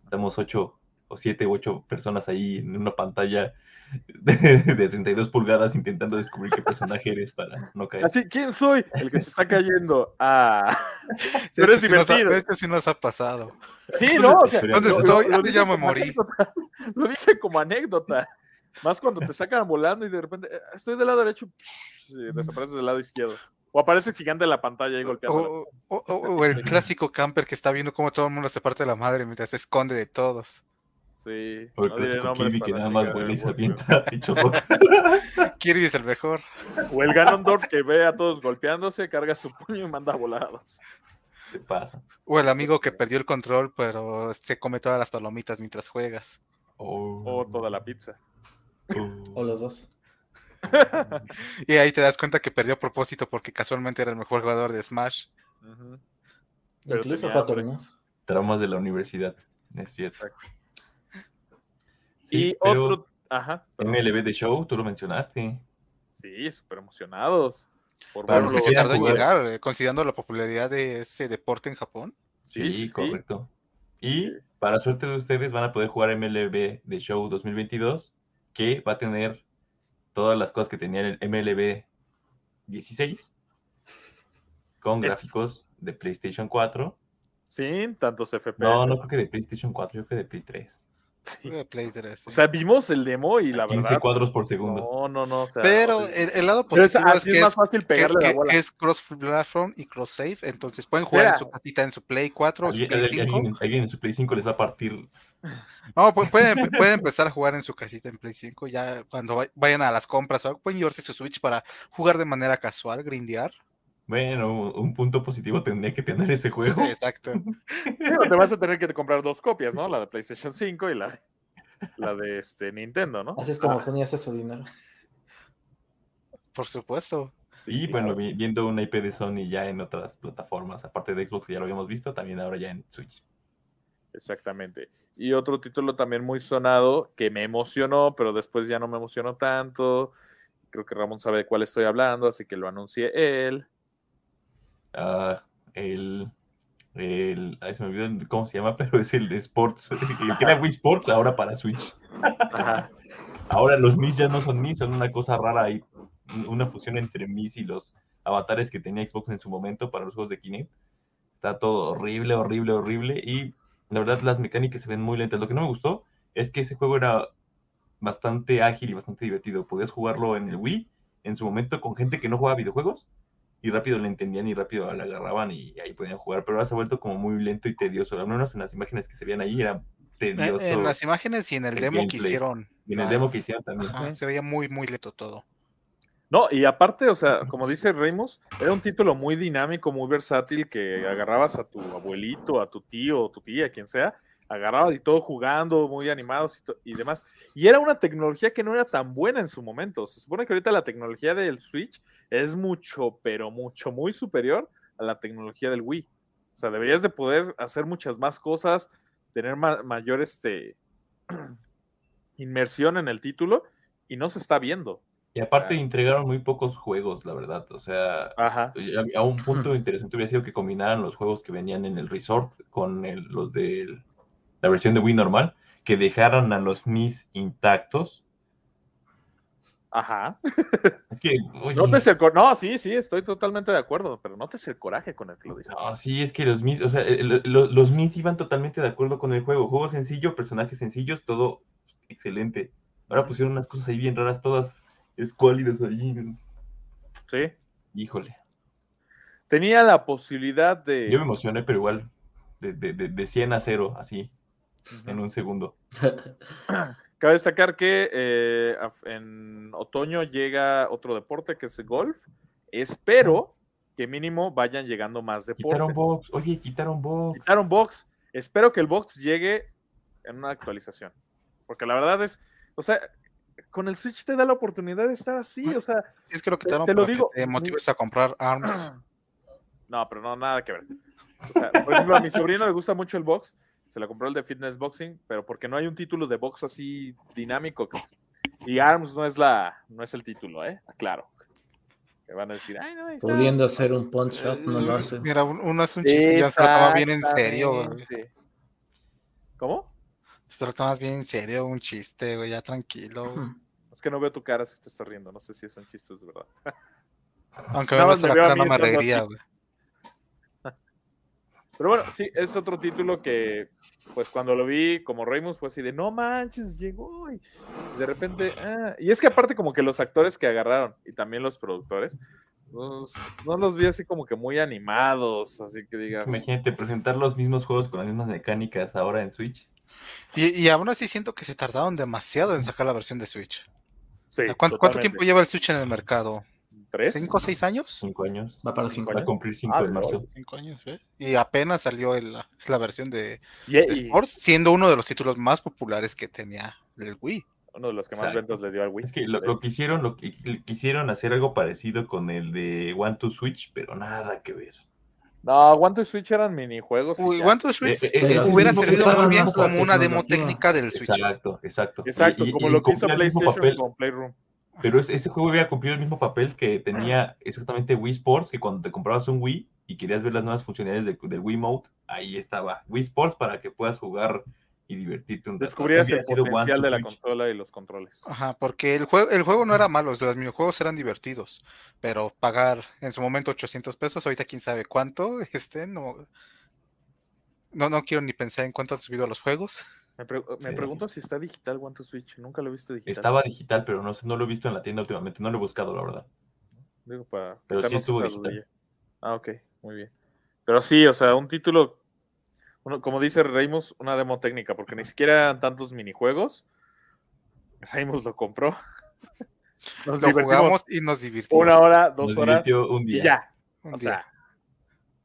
estamos ocho o siete u ocho personas ahí en una pantalla de, de 32 pulgadas intentando descubrir qué personaje eres para no caer. Así, ¿quién soy? El que se está cayendo. Ah, Pero es ha- divertido. de hecho, sí nos ha pasado. sí, no. o sea, ¿Dónde lo- estoy? lo dije ya me morí. anécdota. Lo dije como anécdota. Más cuando te sacan volando y de repente "Eh, estoy del lado derecho, sí, desapareces del lado izquierdo. O aparece gigante en la pantalla ahí golpeando. O, o- o- o el clásico camper que está viendo cómo todo el mundo se parte de la madre mientras se esconde de todos. Sí. O el no clásico Kirby que nada más vuela y el se avienta. Kirby es el mejor. O el Ganondorf que ve a todos golpeándose, carga su puño y manda volados. Se pasa. O el amigo que perdió el control, pero se come todas las palomitas mientras juegas. Oh, O toda la pizza. oh. O los dos. Y ahí te das cuenta que perdió a propósito porque casualmente era el mejor jugador de Smash. Pero Incluso. ¿no? Traumas de la universidad. Es cierto. Sí, y pero otro. Ajá. MLB de Show, tú lo mencionaste. Sí, súper emocionados. Por los Que se tardó en llegar, eh, considerando la popularidad de ese deporte en Japón. Sí, sí, sí. correcto. Y para suerte de ustedes van a poder jugar MLB de Show 2022, que va a tener todas las cosas que tenía el MLB 16, con gráficos de PlayStation 4. Sin tantos FPS. No, no creo que de PlayStation 4, yo creo que de Play 3. Sí. De Play 3. sí. O sea, vimos el demo y la 15 verdad. cuadros por segundo. No, no, no. o sea, Pero el, el lado es- positivo es, así que es más es, fácil pegarle que- la bola. que es cross-platform y cross-save, entonces pueden jugar en su casita en su Play 4 o su Alguien, Play alguien- 5. alguien- alguien en su Play 5 les va a partir. No, pu- pueden, pueden empezar a jugar en su casita en Play 5, ya cuando vay- vayan a las compras o algo, pueden llevarse su Switch para jugar de manera casual, grindear. Bueno, un punto positivo tendría que tener ese juego. Exacto. Digo, te vas a tener que comprar dos copias, ¿no? La de PlayStation 5 y la, la de este Nintendo, ¿no? Así es como Sony hace su dinero. Por supuesto. Y bueno, vi- viendo una IP de Sony ya en otras plataformas, aparte de Xbox, ya lo habíamos visto, también ahora ya en Switch. Exactamente. Y otro título también muy sonado que me emocionó, pero después ya no me emocionó tanto. Creo que Ramón sabe de cuál estoy hablando, así que lo anuncié él. Ah, el, el, ay, se me olvidó cómo se llama, pero es el de Sports, el que era Wii Sports, ahora para Switch. Ajá. Ahora los Mis ya no son Mis, son una cosa rara ahí, un- una fusión entre Mis y los avatares que tenía Xbox en su momento para los juegos de Kinect. Está todo horrible, horrible, horrible. Y la verdad, las mecánicas se ven muy lentas. Lo que no me gustó es que ese juego era bastante ágil y bastante divertido. Podías jugarlo en el Wii en su momento con gente que no jugaba videojuegos y rápido le entendían y rápido la agarraban y ahí podían jugar. Pero ahora se ha vuelto como muy lento y tedioso. Al menos en las imágenes que se veían ahí era tedioso. en las imágenes y en el el demo que hicieron. Y en el ah, demo que hicieron también. ajá, se veía muy, muy lento todo. No, y aparte, o sea, como dice Remus, era un título muy dinámico, muy versátil, que agarrabas a tu abuelito, a tu tío, o tu tía, quien sea, agarrabas y todo jugando, muy animados y, demás. Y era una tecnología que no era tan buena en su momento. Se supone que ahorita la tecnología del Switch es mucho, pero mucho, muy superior a la tecnología del Wii. O sea, deberías de poder hacer muchas más cosas, tener ma- mayor este, inmersión en el título, y no se está viendo. Y aparte Ah. entregaron muy pocos juegos, la verdad. O sea, Ajá. a, a un punto interesante hubiera sido que combinaran los juegos que venían en el resort con el- los de la versión de Wii normal, que dejaran a los Mis intactos. Ajá. Es que, oye, No te el No, sí, sí, estoy totalmente de acuerdo, pero no te el coraje con el que lo dices. no, sí, es que los Mis, o sea, el- los Mis iban totalmente de acuerdo con el juego. Juego sencillo, personajes sencillos, todo excelente. Ahora pusieron unas cosas ahí bien raras, todas escuálidas ahí. Sí. Híjole. Tenía la posibilidad de. Yo me emocioné, pero igual, de, de, de, de 100 a 0, así, en un segundo. Cabe destacar que eh, a- en otoño llega otro deporte que es el golf. Espero que mínimo vayan llegando más deportes. Quitaron box, oye, quitaron box. Quitaron box. Espero que el box llegue en una actualización. Porque la verdad es, o sea, con el Switch te da la oportunidad de estar así, o sea, Es que lo quitaron te lo para digo. que te motives a comprar ARMS. No, pero no, nada que ver. O sea, por ejemplo, a mi sobrino le gusta mucho el box. Se le compró el de fitness boxing, pero porque no hay un título de box así dinámico. que- Y ARMS no es la, no es el título, ¿eh? Aclaro. Que van a decir, ay, no, está". Pudiendo hacer un punch up, no lo hace. Mira, un- uno es un chiste, ya se lo toma bien en serio, güey. ¿Cómo? Se lo tomas bien en serio, un chiste, güey, ya tranquilo. güey. Es que no veo tu cara si te estás riendo. No sé si son chistes de verdad. Aunque me ves me la a cara, no me reiría, güey. Pero bueno, sí, es otro título que, pues cuando lo vi como Reymus fue así de, no manches, llegó. Y de repente, ah, y es que aparte como que los actores que agarraron y también los productores, pues, no los vi así como que muy animados, así que digas, Imagínate presentar los mismos juegos con las mismas mecánicas ahora en Switch. Y, y aún así siento que se tardaron demasiado en sacar la versión de Switch. sí, ¿Cuánto, tiempo lleva el Switch en el mercado? ¿Tres? ¿Cinco o seis años? Cinco años. Va para cinco Va a años. cumplir cinco Ah, en marzo. Cinco años, ¿eh? Y apenas salió el- la, la versión de, Y, de y Sports, siendo uno de los títulos más populares que tenía el Wii. uno de los que más Exacto. ventas le dio al Wii. Es que lo, lo que hicieron, lo que quisieron hacer algo parecido con el de One to Switch, pero nada que ver. No, One to Switch eran minijuegos. y Uy. One to Switch Eh, eh, hubiera servido muy bien como una demo técnica del Switch. Exacto, exacto. Exacto, Y- como y lo que hizo PlayStation papel, con Playroom. Pero es- ese juego hubiera cumplido el mismo papel que tenía exactamente Wii Sports, que cuando te comprabas un Wii y querías ver las nuevas funcionalidades de- del Wii Mode, ahí estaba Wii Sports para que puedas jugar y divertirte un rato. Descubrías el potencial de la Switch. consola y los controles. Ajá, porque el juego, el juego no era malo, los minijuegos eran divertidos, pero pagar en su momento 800 pesos, ahorita quién sabe cuánto, este, no, no, no quiero ni pensar en cuánto han subido los juegos. Me, pre- me Sí. pregunto si está digital One to Switch. Nunca lo he visto digital. Estaba digital, pero no, sé, no lo he visto en la tienda últimamente. No lo he buscado, la verdad. Digo, para Pero sí estuvo digital. Ah, ok, muy bien. Pero sí, o sea, un título, uno- como dice Reimus, una demo técnica, porque ni siquiera eran tantos minijuegos. Reimus lo compró. Nos Lo divertimos jugamos y nos divirtimos. una hora, dos Nos horas divirtió un y día. ya. Un O día. sea,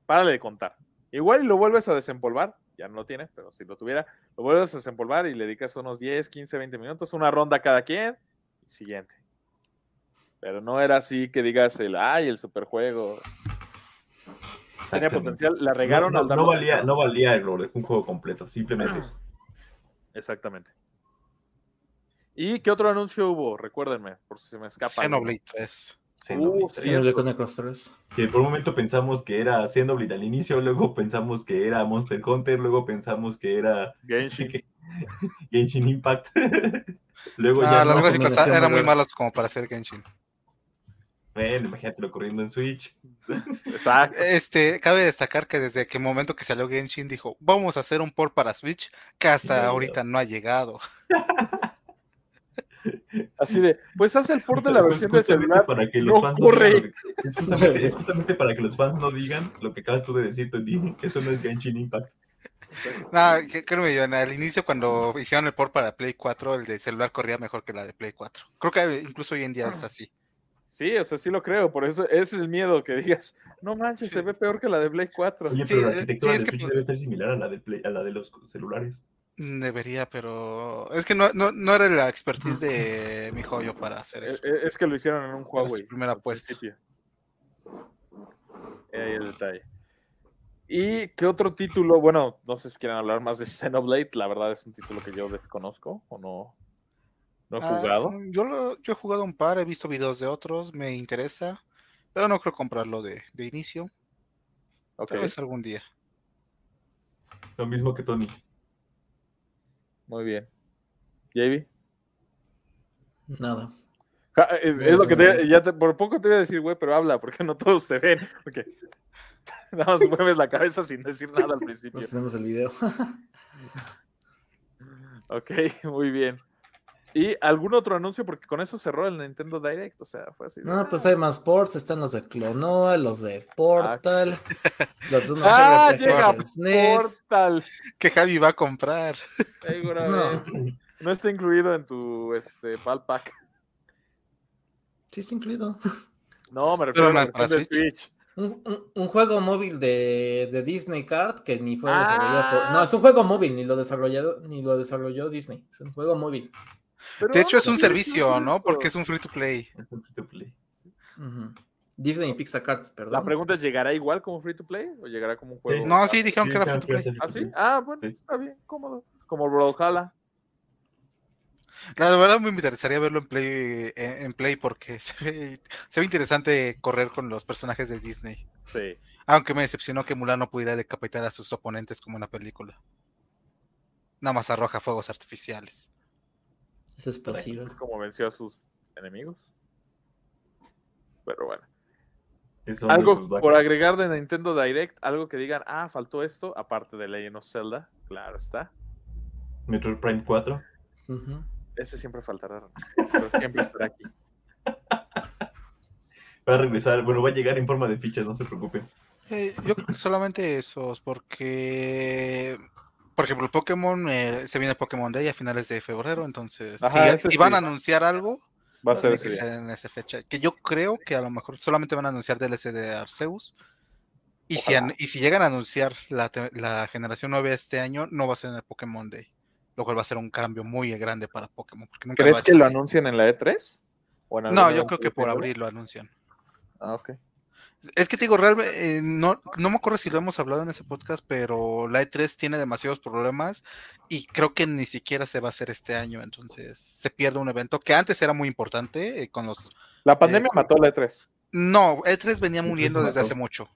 párale de contar. Igual y lo vuelves a desempolvar, ya no lo tiene, pero si lo tuviera, lo vuelves a desempolvar y le dedicas unos 10, 15, 20 minutos, una ronda cada quien, y siguiente. Pero no era así que digas el, ay, el superjuego. Tenía Exactamente. potencial, la regaron no, al no, no valía, no valía el rol, un juego completo, simplemente eso. Exactamente. ¿Y qué otro anuncio hubo? Recuérdenme, por si se me escapa. Xenoblade 3. Xenoblade Uh, tres. cierto. Xenoblade Chronicles 3. Que por un momento pensamos que era Xenoblade al inicio, luego pensamos que era Monster Hunter, luego pensamos que era Genshin. Genshin Impact. luego Ah, ya las no. gráficas eran muy malas como para hacer Genshin. Bueno, imagínatelo corriendo en Switch. Exacto. Este, cabe destacar que desde que el momento que salió Genshin dijo, vamos a hacer un port para Switch, que hasta ahorita no ha llegado. Así de, pues haz el port de la Pues, versión de celular. para que los no fans corre. digan lo que- es, justamente, es justamente para que los fans no digan lo que acabas tú de decir, Tony. Eso no es Genshin Impact. Que- créeme, yo, al inicio cuando hicieron el port para Play 4, el de celular corría mejor que la de Play 4. Creo que incluso hoy en día es así. Sí, o sea, sí lo creo, por eso ese es el miedo que digas, no manches, Sí. se ve peor que la de Play 4. Oye, Sí, pero la eh, arquitectura sí, de que- Switch debe ser similar a la de, Play- a la de los celulares. Debería, pero es que no, no, no era la expertise de mi joyo para hacer Es, eso. Eh, es que lo hicieron en un Huawei. primera apuesta. Era ahí el detalle. ¿Y qué otro título? Bueno, no sé si quieren hablar más de Xenoblade. La verdad es un título que yo desconozco o no, no he Ah, jugado. yo, lo- yo he jugado un par, he visto videos de otros, me interesa, pero no creo comprarlo de, de inicio. Tal vez algún día. Lo mismo que Tony. Muy bien. JB. Nada. Ja, Es, es lo que te, ya te- por poco te voy a decir, güey, pero habla, porque no todos te ven. Porque nada más mueves la cabeza sin decir nada al principio. Pues tenemos el video. Ok, muy bien. ¿Y algún otro anuncio? Porque con eso cerró el Nintendo Direct, o sea, fue así. de, No, pues ah. hay más ports. Están los de Clonoa, los de Portal, los de unos ¡Ah, RPGs llega. Portal! Que Javi va a comprar. Seguramente. No. está incluido en tu este, Pal Pack. Sí, está incluido. No, me refiero a la no de Switch. Un, un- un juego móvil de, de Disney Card que ni fue Ah. desarrollado por- No, es un juego móvil, ni lo desarrolló, ni lo desarrolló Disney. Es un juego móvil. Pero De hecho, es un sí, servicio, sí, ¿no? Porque es un free to play. Es un free to play. Ujú. Disney y Pixar Cards, perdón. La pregunta es: ¿llegará igual como free to play o llegará como un juego? No, sí, dijeron que era free to play. que ¿Ah, sí? Ah, bueno, Sí. está bien, cómodo. Como Brawlhalla. La verdad me interesaría verlo en Play, en, en Play porque se ve, se ve interesante correr con los personajes de Disney. Sí. Aunque me decepcionó que Mulan no pudiera decapitar a sus oponentes como en la película. Nada más arroja fuegos artificiales. Es explosivo. Como venció a sus enemigos. Pero bueno. Algo por agregar de Nintendo Direct, algo que digan, ah, faltó esto, aparte de Legend of Zelda, claro está. Metroid Prime 4. Ujú. Ese siempre faltará, pero siempre estará aquí. Va a regresar, bueno, va a llegar en forma de fichas, no se preocupen. Eh, yo creo que solamente esos, porque, por ejemplo, el Pokémon, eh, se viene Pokémon Day a finales de febrero, entonces, Ajá, si, van a anunciar algo, Va a ser que ser en esa fecha. Que yo creo que a lo mejor solamente van a anunciar DLC de Arceus. Y si, y si llegan a anunciar la, la generación 9 este año, no va a ser en el Pokémon Day. Lo cual va a ser un cambio muy grande para Pokémon. porque nunca ¿Crees que lo anuncian en la E3? ¿O en No, yo creo que por abril lo anuncian. Ah, ok. Es que te digo, realmente, eh, no, no me acuerdo si lo hemos hablado en ese podcast, pero la E3 tiene demasiados problemas y creo que ni siquiera se va a hacer este año, entonces se pierde un evento que antes era muy importante eh, con los... La pandemia mató la E3. No, E3 venía E3 muriendo desde hace mucho. O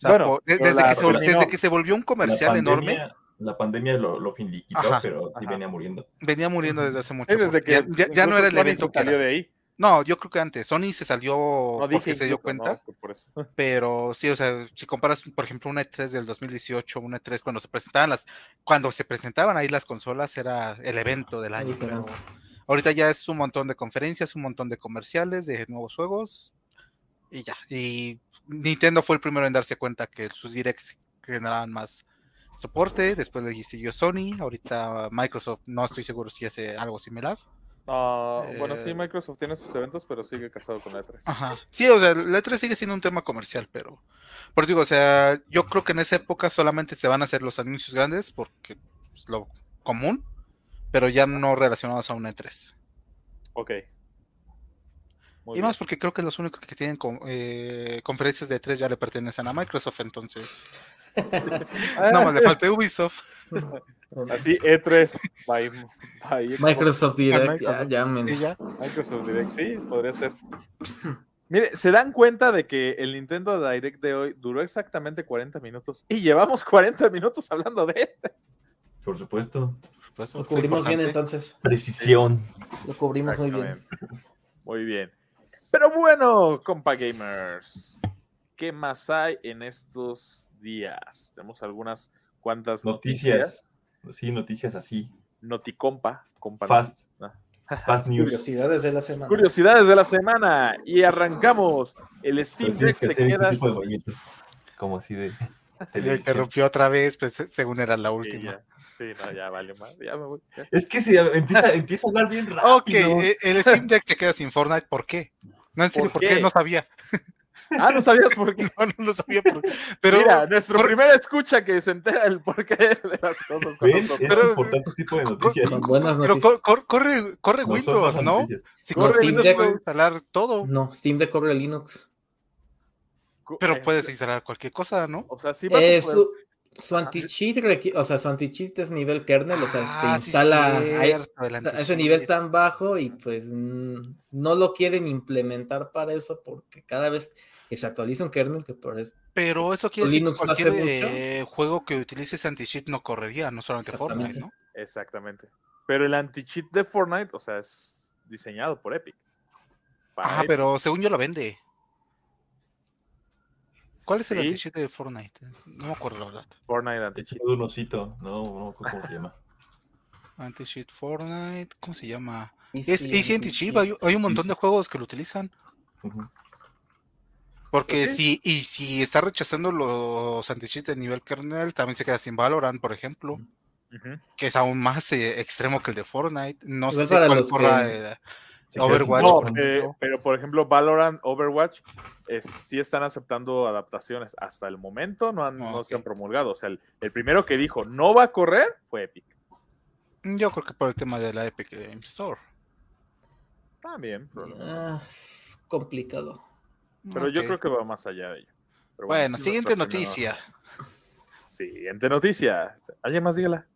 sea, Bueno, por- desde, la que se, vol- terminó. desde que se volvió un comercial la enorme, La pandemia lo, lo finiquitó, Ajá, pero sí ajá. venía muriendo. venía muriendo desde hace mucho. Desde que ya, ya- ya no era el evento que salió de ahí. No, yo creo que antes. Sony se salió No porque dije se dio cuenta. no, por eso. Pero sí, o sea, si comparas, por ejemplo, una E3 del 2018, una E3 cuando se presentaban las, cuando se presentaban ahí las consolas, era el evento del año. Pero ahorita ya es un montón de conferencias, un montón de comerciales, de nuevos juegos, y ya. Y Nintendo fue el primero en darse cuenta que sus directs generaban más soporte, después le siguió Sony, ahorita Microsoft no estoy seguro si hace algo similar. Ah, bueno, sí, Eh, Microsoft tiene sus eventos, pero sigue casado con la E3. Ajá. Sí, o sea, la E3 sigue siendo un tema comercial, pero por eso digo, o sea, yo creo que en esa época solamente se van a hacer los anuncios grandes porque es lo común, pero ya no relacionados a una E3. Ok. Muy y bien. más porque creo que los únicos que tienen con- eh, conferencias de E3 ya le pertenecen a Microsoft, entonces Ah, nada más le falta Ubisoft. Así, E3 by, by Xbox. Microsoft Direct, ya, Microsoft. ya. Microsoft Direct, sí, podría ser. Mire, ¿se dan cuenta de que el Nintendo Direct de hoy duró exactamente 40 minutos y llevamos 40 minutos hablando de él? Por supuesto. Pues, Lo cubrimos bien entonces. Precisión. Lo cubrimos muy bien. Muy bien. Pero bueno, compa gamers, ¿qué más hay en estos días? Tenemos algunas cuantas noticias. Noticias. Sí, noticias así. Noticompa, compa. Fast. Ah. Fast news. Curiosidades de la semana. Curiosidades de la semana y arrancamos. El Steam Deck se este queda. Como así de. Se interrumpió otra vez, pues según era la Sí, última. ya. Sí, no, ya vale más. Ya me voy. ya. Es que si empieza, empieza a hablar bien rápido. Ok, eh, el Steam Deck se queda sin Fortnite, ¿por qué? No, en serio, ¿Por ¿por, qué? qué? No sabía. Ah, no sabías por qué. No, no lo sabía. por- Pero, Mira, nuestro por- primera escucha que se entera el porqué de las cosas. con. Es Pero- importante este tipo de noticias. Con buenas pero noticias. cor- cor- corre, corre No Windows, ¿no? noticias. Si Con corre Steam Windows Deck- puedes instalar todo, No, Steam Deck corre Linux. pero Eh, puedes instalar cualquier cosa, ¿no? O sea, sí vas Eh, a poder- su, su anti-cheat, o sea, su anti-cheat es nivel kernel, o sea, Ah, se sí, instala a- cierto, el a ese nivel tan bajo y pues no lo quieren implementar para eso porque cada vez que se actualiza un kernel, que por eso Pero eso quiere decir que Linux cualquier eh, juego que utilice ese anti-cheat no correría, no solamente Fortnite, Exactamente. ¿no? Exactamente. Pero el anti-cheat de Fortnite, o sea, es diseñado por Epic. Para Ah, Epic. pero según yo lo vende. ¿Cuál es el Sí, anti-cheat de Fortnite? No me acuerdo la verdad. Fortnite anti-cheat. De un osito. No, no, me acuerdo ¿cómo se llama? Anti-cheat Fortnite, ¿cómo se llama? Easy Es Easy Anti-Cheat, hay, hay un montón de juegos que lo utilizan. Ujú. Porque Pues si, y si está rechazando los anti-cheats de nivel kernel, también se queda sin Valorant, por ejemplo, que es aún más eh, extremo que el de Fortnite. No sé cuál corra, que- queda Overwatch, No, por eh, pero por ejemplo, Valorant, Overwatch, es, sí están aceptando adaptaciones. Hasta el momento no, han, no se han promulgado. O sea, el, el primero que dijo no va a correr fue Epic. Yo creo que por el tema de la Epic Game Store. También, pero, Ah, es complicado. Pero yo creo que va más allá de ello. Pero Bueno, sí, siguiente noticia. Siguiente noticia. ¿Alguien más dígala?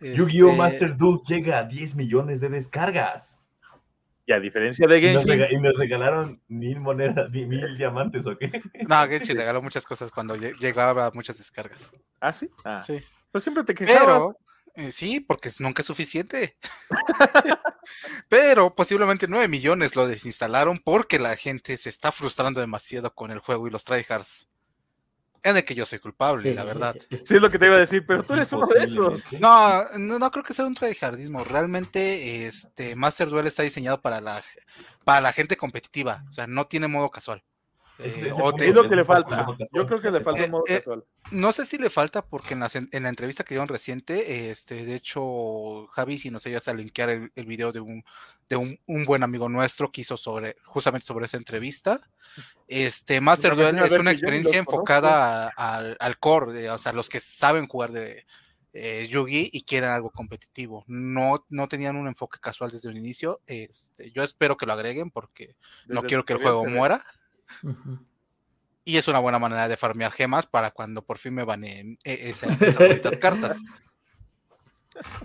Yu-Gi-Oh! Este, Master Duel llega a 10 millones de descargas. Y a diferencia de nos, Genshin, y nos regalaron mil monedas, mil, mil diamantes, ¿o qué? No, Genshin regaló muchas cosas cuando lle- llegaba a muchas descargas. ¿ah, sí? Ah, Sí. Pero siempre te quejabas. Pero, eh, sí, porque nunca es suficiente. Pero posiblemente 9 millones lo desinstalaron porque la gente se está frustrando demasiado con el juego y los tryhards. En el que yo soy culpable, la verdad. Sí, es lo que te iba a decir, pero tú eres uno de esos. No, no, no creo que sea un tryhardismo. Realmente, este Master Duel está diseñado para la, para la gente competitiva. O sea, no tiene modo casual. Ese- Eh, Es lo que le es falta. Yo creo que le falta Eh, un modo eh, casual. No sé si le falta porque en la, en la entrevista que dieron reciente, este, de hecho, Javi, si nos ayudas a linkear el, el video de un, de un, un buen amigo nuestro que hizo sobre, justamente sobre esa entrevista. Este, Master Déjame Duel es una experiencia enfocada a- al, al core, de- o sea, los que saben jugar de eh, Yugi y quieren algo competitivo. No, no tenían un enfoque casual desde el inicio. Este, yo espero que lo agreguen porque no quiero que el juego se Y es una buena manera de farmear gemas para cuando por fin me baneen eh, esa- esas bonitas cartas.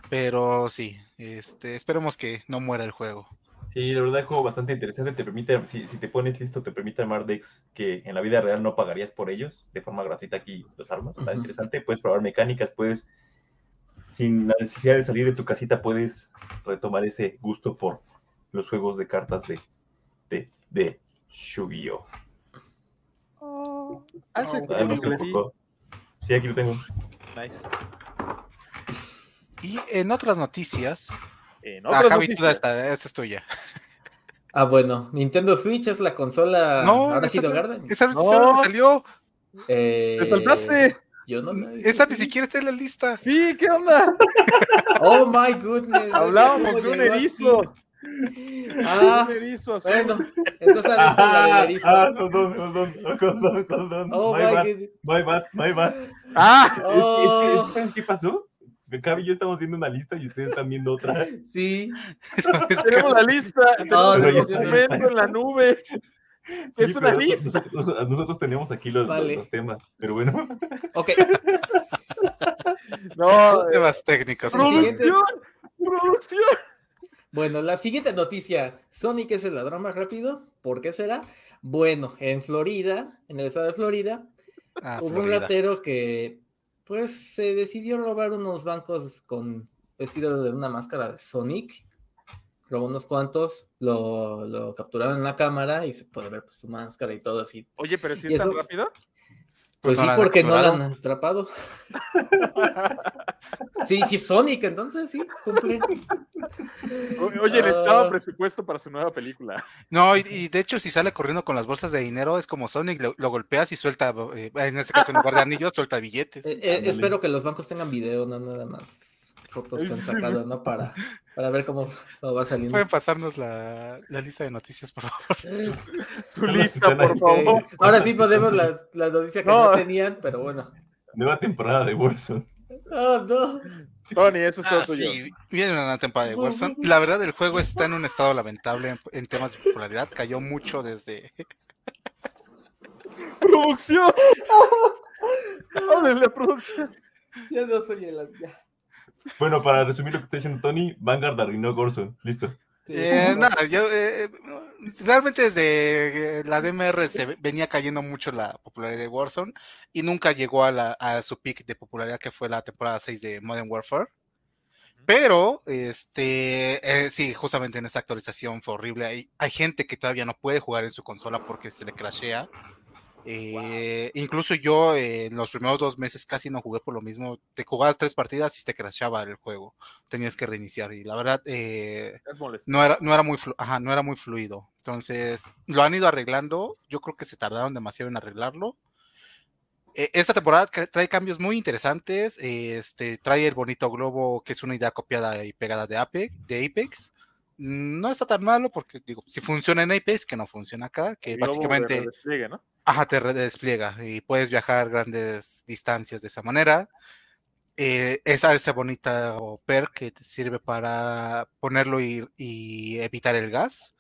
Pero sí, este, esperemos que no muera el juego. Sí, la verdad, el juego bastante interesante. Te permite, si, si te pones listo, te permite armar decks que en la vida real no pagarías por ellos. De forma gratuita aquí los armas. Está Ujú. interesante. Puedes probar mecánicas, puedes, sin la necesidad de salir de tu casita, puedes retomar ese gusto por los juegos de cartas de, de, de Yu-Gi-Oh! Ah, ese Oh, Ah, no. Sí, aquí lo tengo. Nice. Y en otras noticias, En ah, Javi, tú noticias, esta, esta es tuya. Ah, bueno, Nintendo Switch es la consola. no, ahora esa, Garden. esa No. salió. Eh, ¡Te saltaste! Yo no la Esa ni siquiera está en la lista. Sí, ¿qué onda? Oh my goodness. Hablábamos ¿cómo de un erizo. aquí? Ah, Un erizo azul. bueno, entonces avienta la del Ah, erizo. ah, hold on, hold on. Oh my my bad, my bad, my bad. ¡Ah! Oh. es que, ¿Sabes qué pasó? Gaby y yo estamos viendo una lista y ustedes están viendo otra. Sí. Tenemos la lista. No, tenemos no, el documento en la nube. Sí, Es una lista. Nosotros, nosotros tenemos aquí los, los- Vale. los temas, pero bueno. Ok. No, Temas técnicos. Pro- producción. Producción. Bueno, la siguiente noticia. Sonic es el ladrón más rápido. ¿Por qué será? Bueno, en Florida, en el estado de Florida, Ah, hubo un ratero que pues se decidió robar unos bancos con vestido de una máscara de Sonic. Robó unos cuantos, lo, lo capturaron en la cámara y se puede ver pues, su máscara y todo así. Oye, pero si ¿Y es tan eso? rápido. Pues, no sí, porque no la han atrapado. Sí, sí, Sonic, entonces sí, cumple. Oye, necesitaba Ah. presupuesto para su nueva película. No, y, y de hecho, si sale corriendo con las bolsas de dinero, es como Sonic, lo, lo golpeas y suelta, eh, en este caso en lugar de anillos, suelta billetes. Eh, eh, espero que los bancos tengan video, no nada más fotos que han sacado, ¿no? Para, para ver cómo, cómo va saliendo. Pueden pasarnos la, la lista de noticias, por favor. Su lista, por favor. Ahora sí podemos las, las noticias que no. No. tenían, pero bueno. Nueva temporada de Warzone. Oh, no. Tony, eso es todo Ah, tuyo. sí, viene una temporada de Warzone. La verdad, el juego está en un estado lamentable en, en temas de popularidad. Cayó mucho desde. ¡Producción! ¡Háblenle, producción! Ya no soy el. Ya. Bueno, para resumir lo que está diciendo Tony, Vanguard arruinó Warzone. Listo. Eh, nada, yo, eh, realmente desde eh, la DMR se ve- venía cayendo mucho la popularidad de Warzone y nunca llegó a, la, a su peak de popularidad que fue la temporada 6 de Modern Warfare. Pero, este, eh, sí, justamente en esta actualización fue horrible. Hay, hay gente que todavía no puede jugar en su consola porque se le crashea. Eh, Incluso yo eh, en los primeros dos meses casi no jugué por lo mismo. Te jugabas tres partidas y te crashaba el juego. Tenías que reiniciar. Y la verdad, eh, no era, no era muy ajá, no era muy fluido. Entonces, lo han ido arreglando. Yo creo que se tardaron demasiado en arreglarlo. Eh, esta temporada trae cambios muy interesantes. Este, trae el bonito globo, que es una idea copiada y pegada de Apex. De Apex. No está tan malo porque, digo, si funciona en Apex, que no funciona acá, que El básicamente. Ajá, te redespliega y puedes viajar grandes distancias de esa manera. Eh, esa bonita perk que te sirve para ponerlo y, evitar el gas.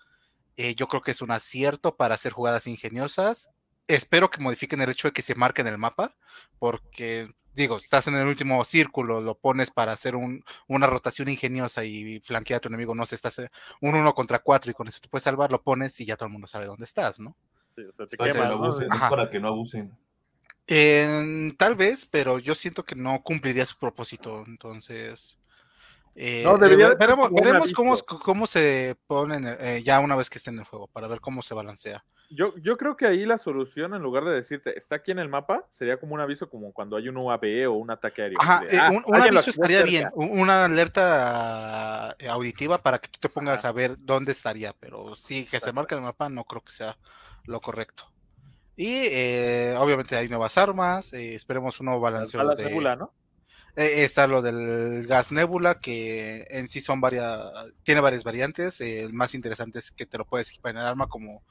Eh, yo creo que es un acierto para hacer jugadas ingeniosas. Espero que modifiquen el hecho de que se marque en el mapa, porque digo, estás en el último círculo, lo pones para hacer un- una rotación ingeniosa y flanquear a tu enemigo, no sé, estás eh, un uno contra cuatro y con eso te puedes salvar, lo pones y ya todo el mundo sabe dónde estás, ¿no? Sí, o sea, te Para que quemas, no para que no abusen. En- tal vez, pero yo siento que no cumpliría su propósito. Entonces, eh, No, debería eh, veremos, cómo, se ponen eh, ya una vez que esté en el juego, para ver cómo se balancea. Yo, yo creo que ahí la solución, en lugar de decirte, está aquí en el mapa, sería como un aviso como cuando hay un UAV o un ataque aéreo. Ajá, de, eh, "Ah, un, aviso estaría cerca". bien, un- una alerta auditiva para que tú te pongas Ajá. a ver dónde estaría, pero sí, que se marque en el mapa no creo que sea lo correcto. Y eh, obviamente hay nuevas armas, eh, esperemos un nuevo balanceo de, nebula, ¿no? Eh, está lo del gas nebula, que en sí son varias, tiene varias variantes. el más interesante es que te lo puedes equipar en el arma, como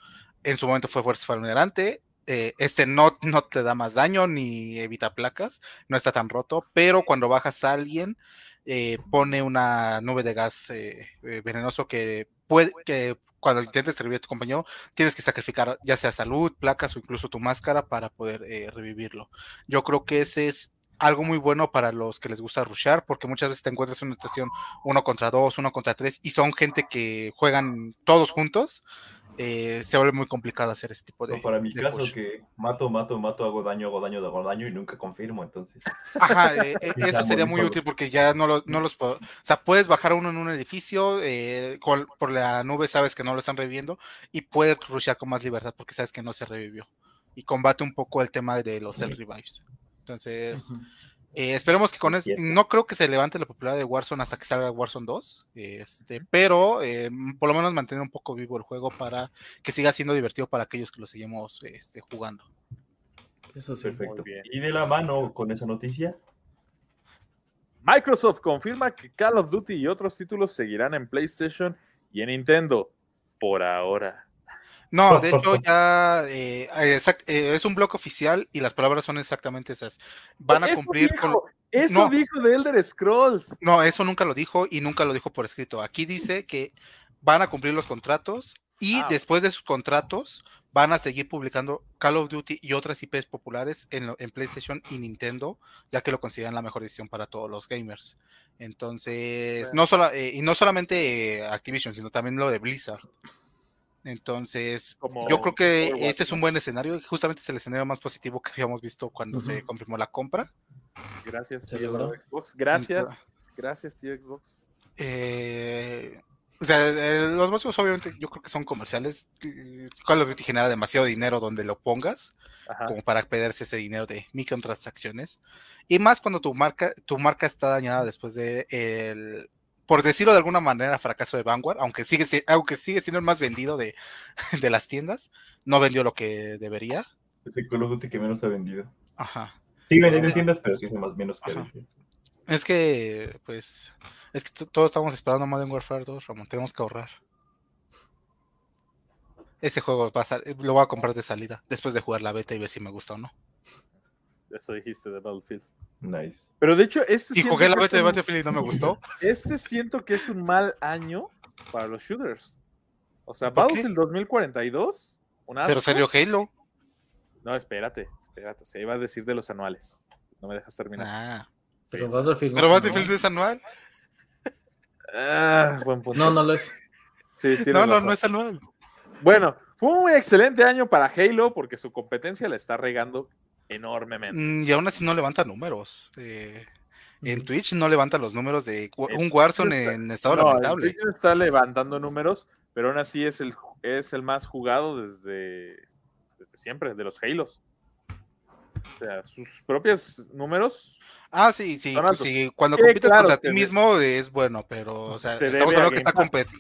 en su momento fue fuerza vulnerante. Eh, este no, no te da más daño ni evita placas, no está tan roto, pero cuando bajas a alguien, pone una nube de gas venenoso que puede que cuando intentes revivir a tu compañero, tienes que sacrificar ya sea salud, placas o incluso tu máscara para poder eh, revivirlo. Yo creo que ese es algo muy bueno para los que les gusta rushar, porque muchas veces te encuentras en una situación uno contra dos, uno contra tres, y son gente que juegan todos juntos, eh, se vuelve muy complicado hacer ese tipo de. No, para mi de caso, push. que mato, mato, mato, hago daño, hago daño, hago daño y nunca confirmo, entonces. Ajá, eh, eh, eso sería muy útil porque ya no, lo- no los puedo. O sea, puedes bajar uno en un edificio, eh, con- por la nube sabes que no lo están reviviendo y puedes rushear con más libertad porque sabes que no se revivió. Y combate un poco el tema de los self revives. Entonces. Eh, esperemos que con eso. No creo que se levante la popularidad de Warzone hasta que salga Warzone 2. Este, pero eh, por lo menos mantener un poco vivo el juego para que siga siendo divertido para aquellos que lo seguimos este, jugando. Eso sí. Perfecto. bien. Y de la mano con esa noticia, Microsoft confirma que Call of Duty y otros títulos seguirán en PlayStation y en Nintendo por ahora. No, de hecho ya eh, exact- eh, es un blog oficial y las palabras son exactamente esas. Van a Eso cumplir con... Eso No. dijo de Elder Scrolls. No, eso nunca lo dijo y nunca lo dijo por escrito. Aquí dice que van a cumplir los contratos y Ah. después de sus contratos van a seguir publicando Call of Duty y otras IPs populares en, lo- en PlayStation y Nintendo, ya que lo consideran la mejor decisión para todos los gamers. Entonces, no solo, eh, y no solamente eh, Activision, sino también lo de Blizzard. Entonces, Como yo creo que este es un buen escenario, y justamente es el escenario más positivo que habíamos visto cuando se Ujú. confirmó la compra. Gracias, Se tío logró. Xbox. Gracias, gracias, tío Xbox. Eh, o sea, eh, los motivos obviamente yo creo que son comerciales. Eh, Call of Duty genera demasiado dinero donde lo pongas, Ajá. como para perderse ese dinero de microtransacciones. Y más cuando tu marca, tu marca está dañada después de el, por decirlo de alguna manera, fracaso de Vanguard, aunque sigue, si- aunque sigue siendo el más vendido de, de las tiendas, no vendió lo que debería. es el Call of Duty que menos ha vendido. Ajá. Sí, vendiendo en tiendas, pero sí es más menos que. Es que, pues, es que todos estamos esperando Modern Warfare 2, Ramón, tenemos que ahorrar. Ese juego va a lo voy a comprar de salida, después de jugar la beta y ver si me gusta o no. Eso dijiste de Battlefield. Nice. Pero de hecho, este Y jugué la beta de Battlefield y no me gustó. Este siento que es un mal año para los shooters. O sea. Battlefield 2042. Un Pero salió Halo. No, espérate, espérate. Se iba a decir de los anuales. No me dejas terminar. Ah, Pero Sí, Battlefield. pero no, Battlefield es anual. Ah, buen punto. No, no lo es. Sí, No, no, razón. no es anual. Bueno, fue un excelente año para Halo porque su competencia la está regando enormemente. Mm, Y aún así no levanta números. Eh, en Twitch no levanta los números de un Warzone está- en estado No, lamentable. Twitch está levantando números, pero aún así es el, es el más jugado desde, desde siempre, de los Halos. O sea, sus propios números Ah, sí, sí, pues sí, Cuando Sí, compites claro, contra ti mismo es bueno, pero o sea, Se estamos hablando que está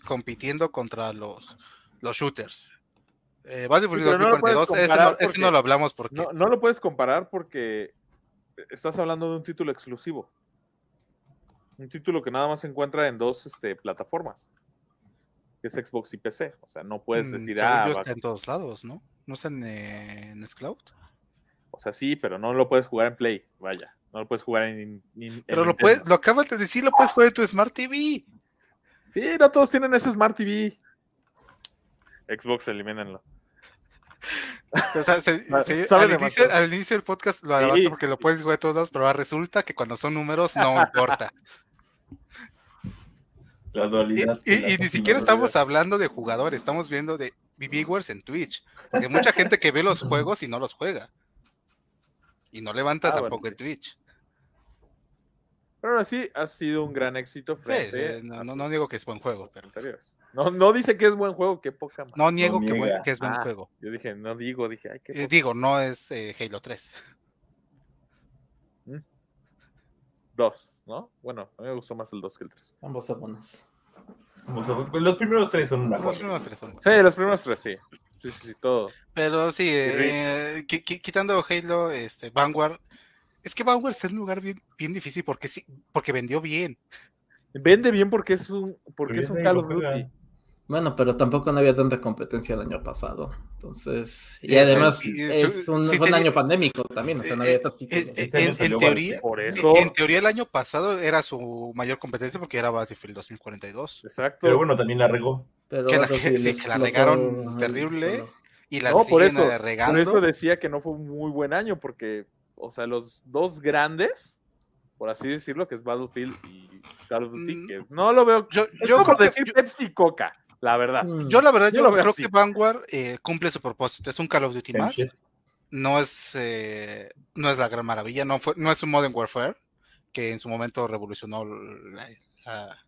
compitiendo contra los, los shooters. Eh, Battlefield Sí, pero no lo puedes 2042, ese, comparar no, ese porque no lo hablamos porque no, no lo puedes comparar porque estás hablando de un título exclusivo. Un título que nada más se encuentra en dos este, plataformas. Que es Xbox y PC. O sea, no puedes mm, decir, según ah, está en todos lados, ¿no? ¿No está en, eh, en Xcloud? o sea, sí, pero no lo puedes jugar en Play. Vaya, no lo puedes jugar en. en- en Pero lo, puedes, lo acabas de decir, lo puedes jugar en tu Smart TV. Sí, no todos tienen ese Smart TV. Xbox, elimínenlo. O sea, se- Ah, se- al, inicio, al inicio del podcast lo alabaste Sí, porque sí, lo sí. puedes jugar de todos lados, pero ahora resulta que cuando son números no importa. La Y, dualidad. y- de la y ni siquiera estamos hablando de jugadores, estamos viendo de viewers en Twitch. Porque hay mucha gente que ve los juegos y no los juega. Y no levanta Ah, bueno, tampoco sí. el Twitch. Pero aún así, ha sido un gran éxito Sí, frente sí, no, digo que es buen juego, pero anteriores. No, no dice que es buen juego, qué poca madre. no niego que, niega. buen- que es buen Ah, juego. Yo dije, no digo, dije, ay, qué Eh, poca- digo, no es eh, Halo 3. Dos, ¿no? Bueno, a mí me gustó más el 2 que el 3. Ambos son buenos. Los primeros tres son una Los joya. primeros tres son buenos. Sí, los primeros tres, sí. Sí, sí, sí, todo. Pero sí, eh, qui- qui- quitando Halo, este, Vanguard. Es que Vanguard en un lugar bien, bien difícil porque sí, porque vendió bien. Vende bien porque es un, porque es un Call of juega. Duty. Bueno, pero tampoco no había tanta competencia el año pasado. Entonces, y Este, además es un, sí fue un tenía- año pandémico también, o sea, no había Eh, otros eh, títulos. eh, Este en, teoría, Por en- eso, en teoría el año pasado era su mayor competencia porque era Battlefield 2042. exacto. Pero bueno, también la regó. Pero que la- Battlefield sí, que la explotó, regaron ajá, terrible. solo. Y la No, por eso, eh, Por regando. eso decía que no fue un muy buen año, porque, o sea, los dos grandes, por así decirlo, que es Battlefield y Call of Duty, Mm. que no lo veo. Yo, Es yo como creo que, decir yo, Pepsi y Coca. La verdad. Mm. Yo la verdad, Yo yo, creo así. que Vanguard eh, cumple su propósito. Es un Call of Duty más. No es, eh, no es la gran maravilla. No, fue, no es un Modern Warfare que en su momento revolucionó la- la-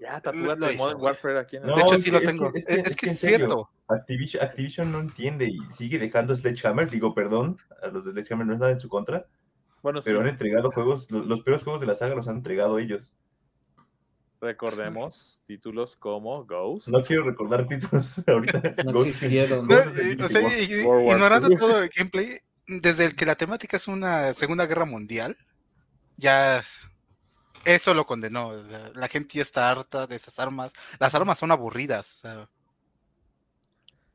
Ya, Lo tatúate hizo, Modern. Warfare aquí en el... No, de hecho, sí que- lo tengo. Es, es que- es es que que es en serio. cierto. Activision, Activision no entiende y sigue dejando Sledgehammer. Digo, perdón, a los de Sledgehammer no es nada en su contra, Bueno, sí, pero han entregado juegos, los, los peores juegos de la saga los han entregado ellos. Recordemos títulos como Ghost. No quiero recordar títulos ahorita. No Ghost- existieron. No, o sea, ignorando todo el gameplay, desde el que la temática es una Segunda Guerra Mundial, ya eso lo condenó. La gente ya está harta de esas armas. Las armas son aburridas. o sea,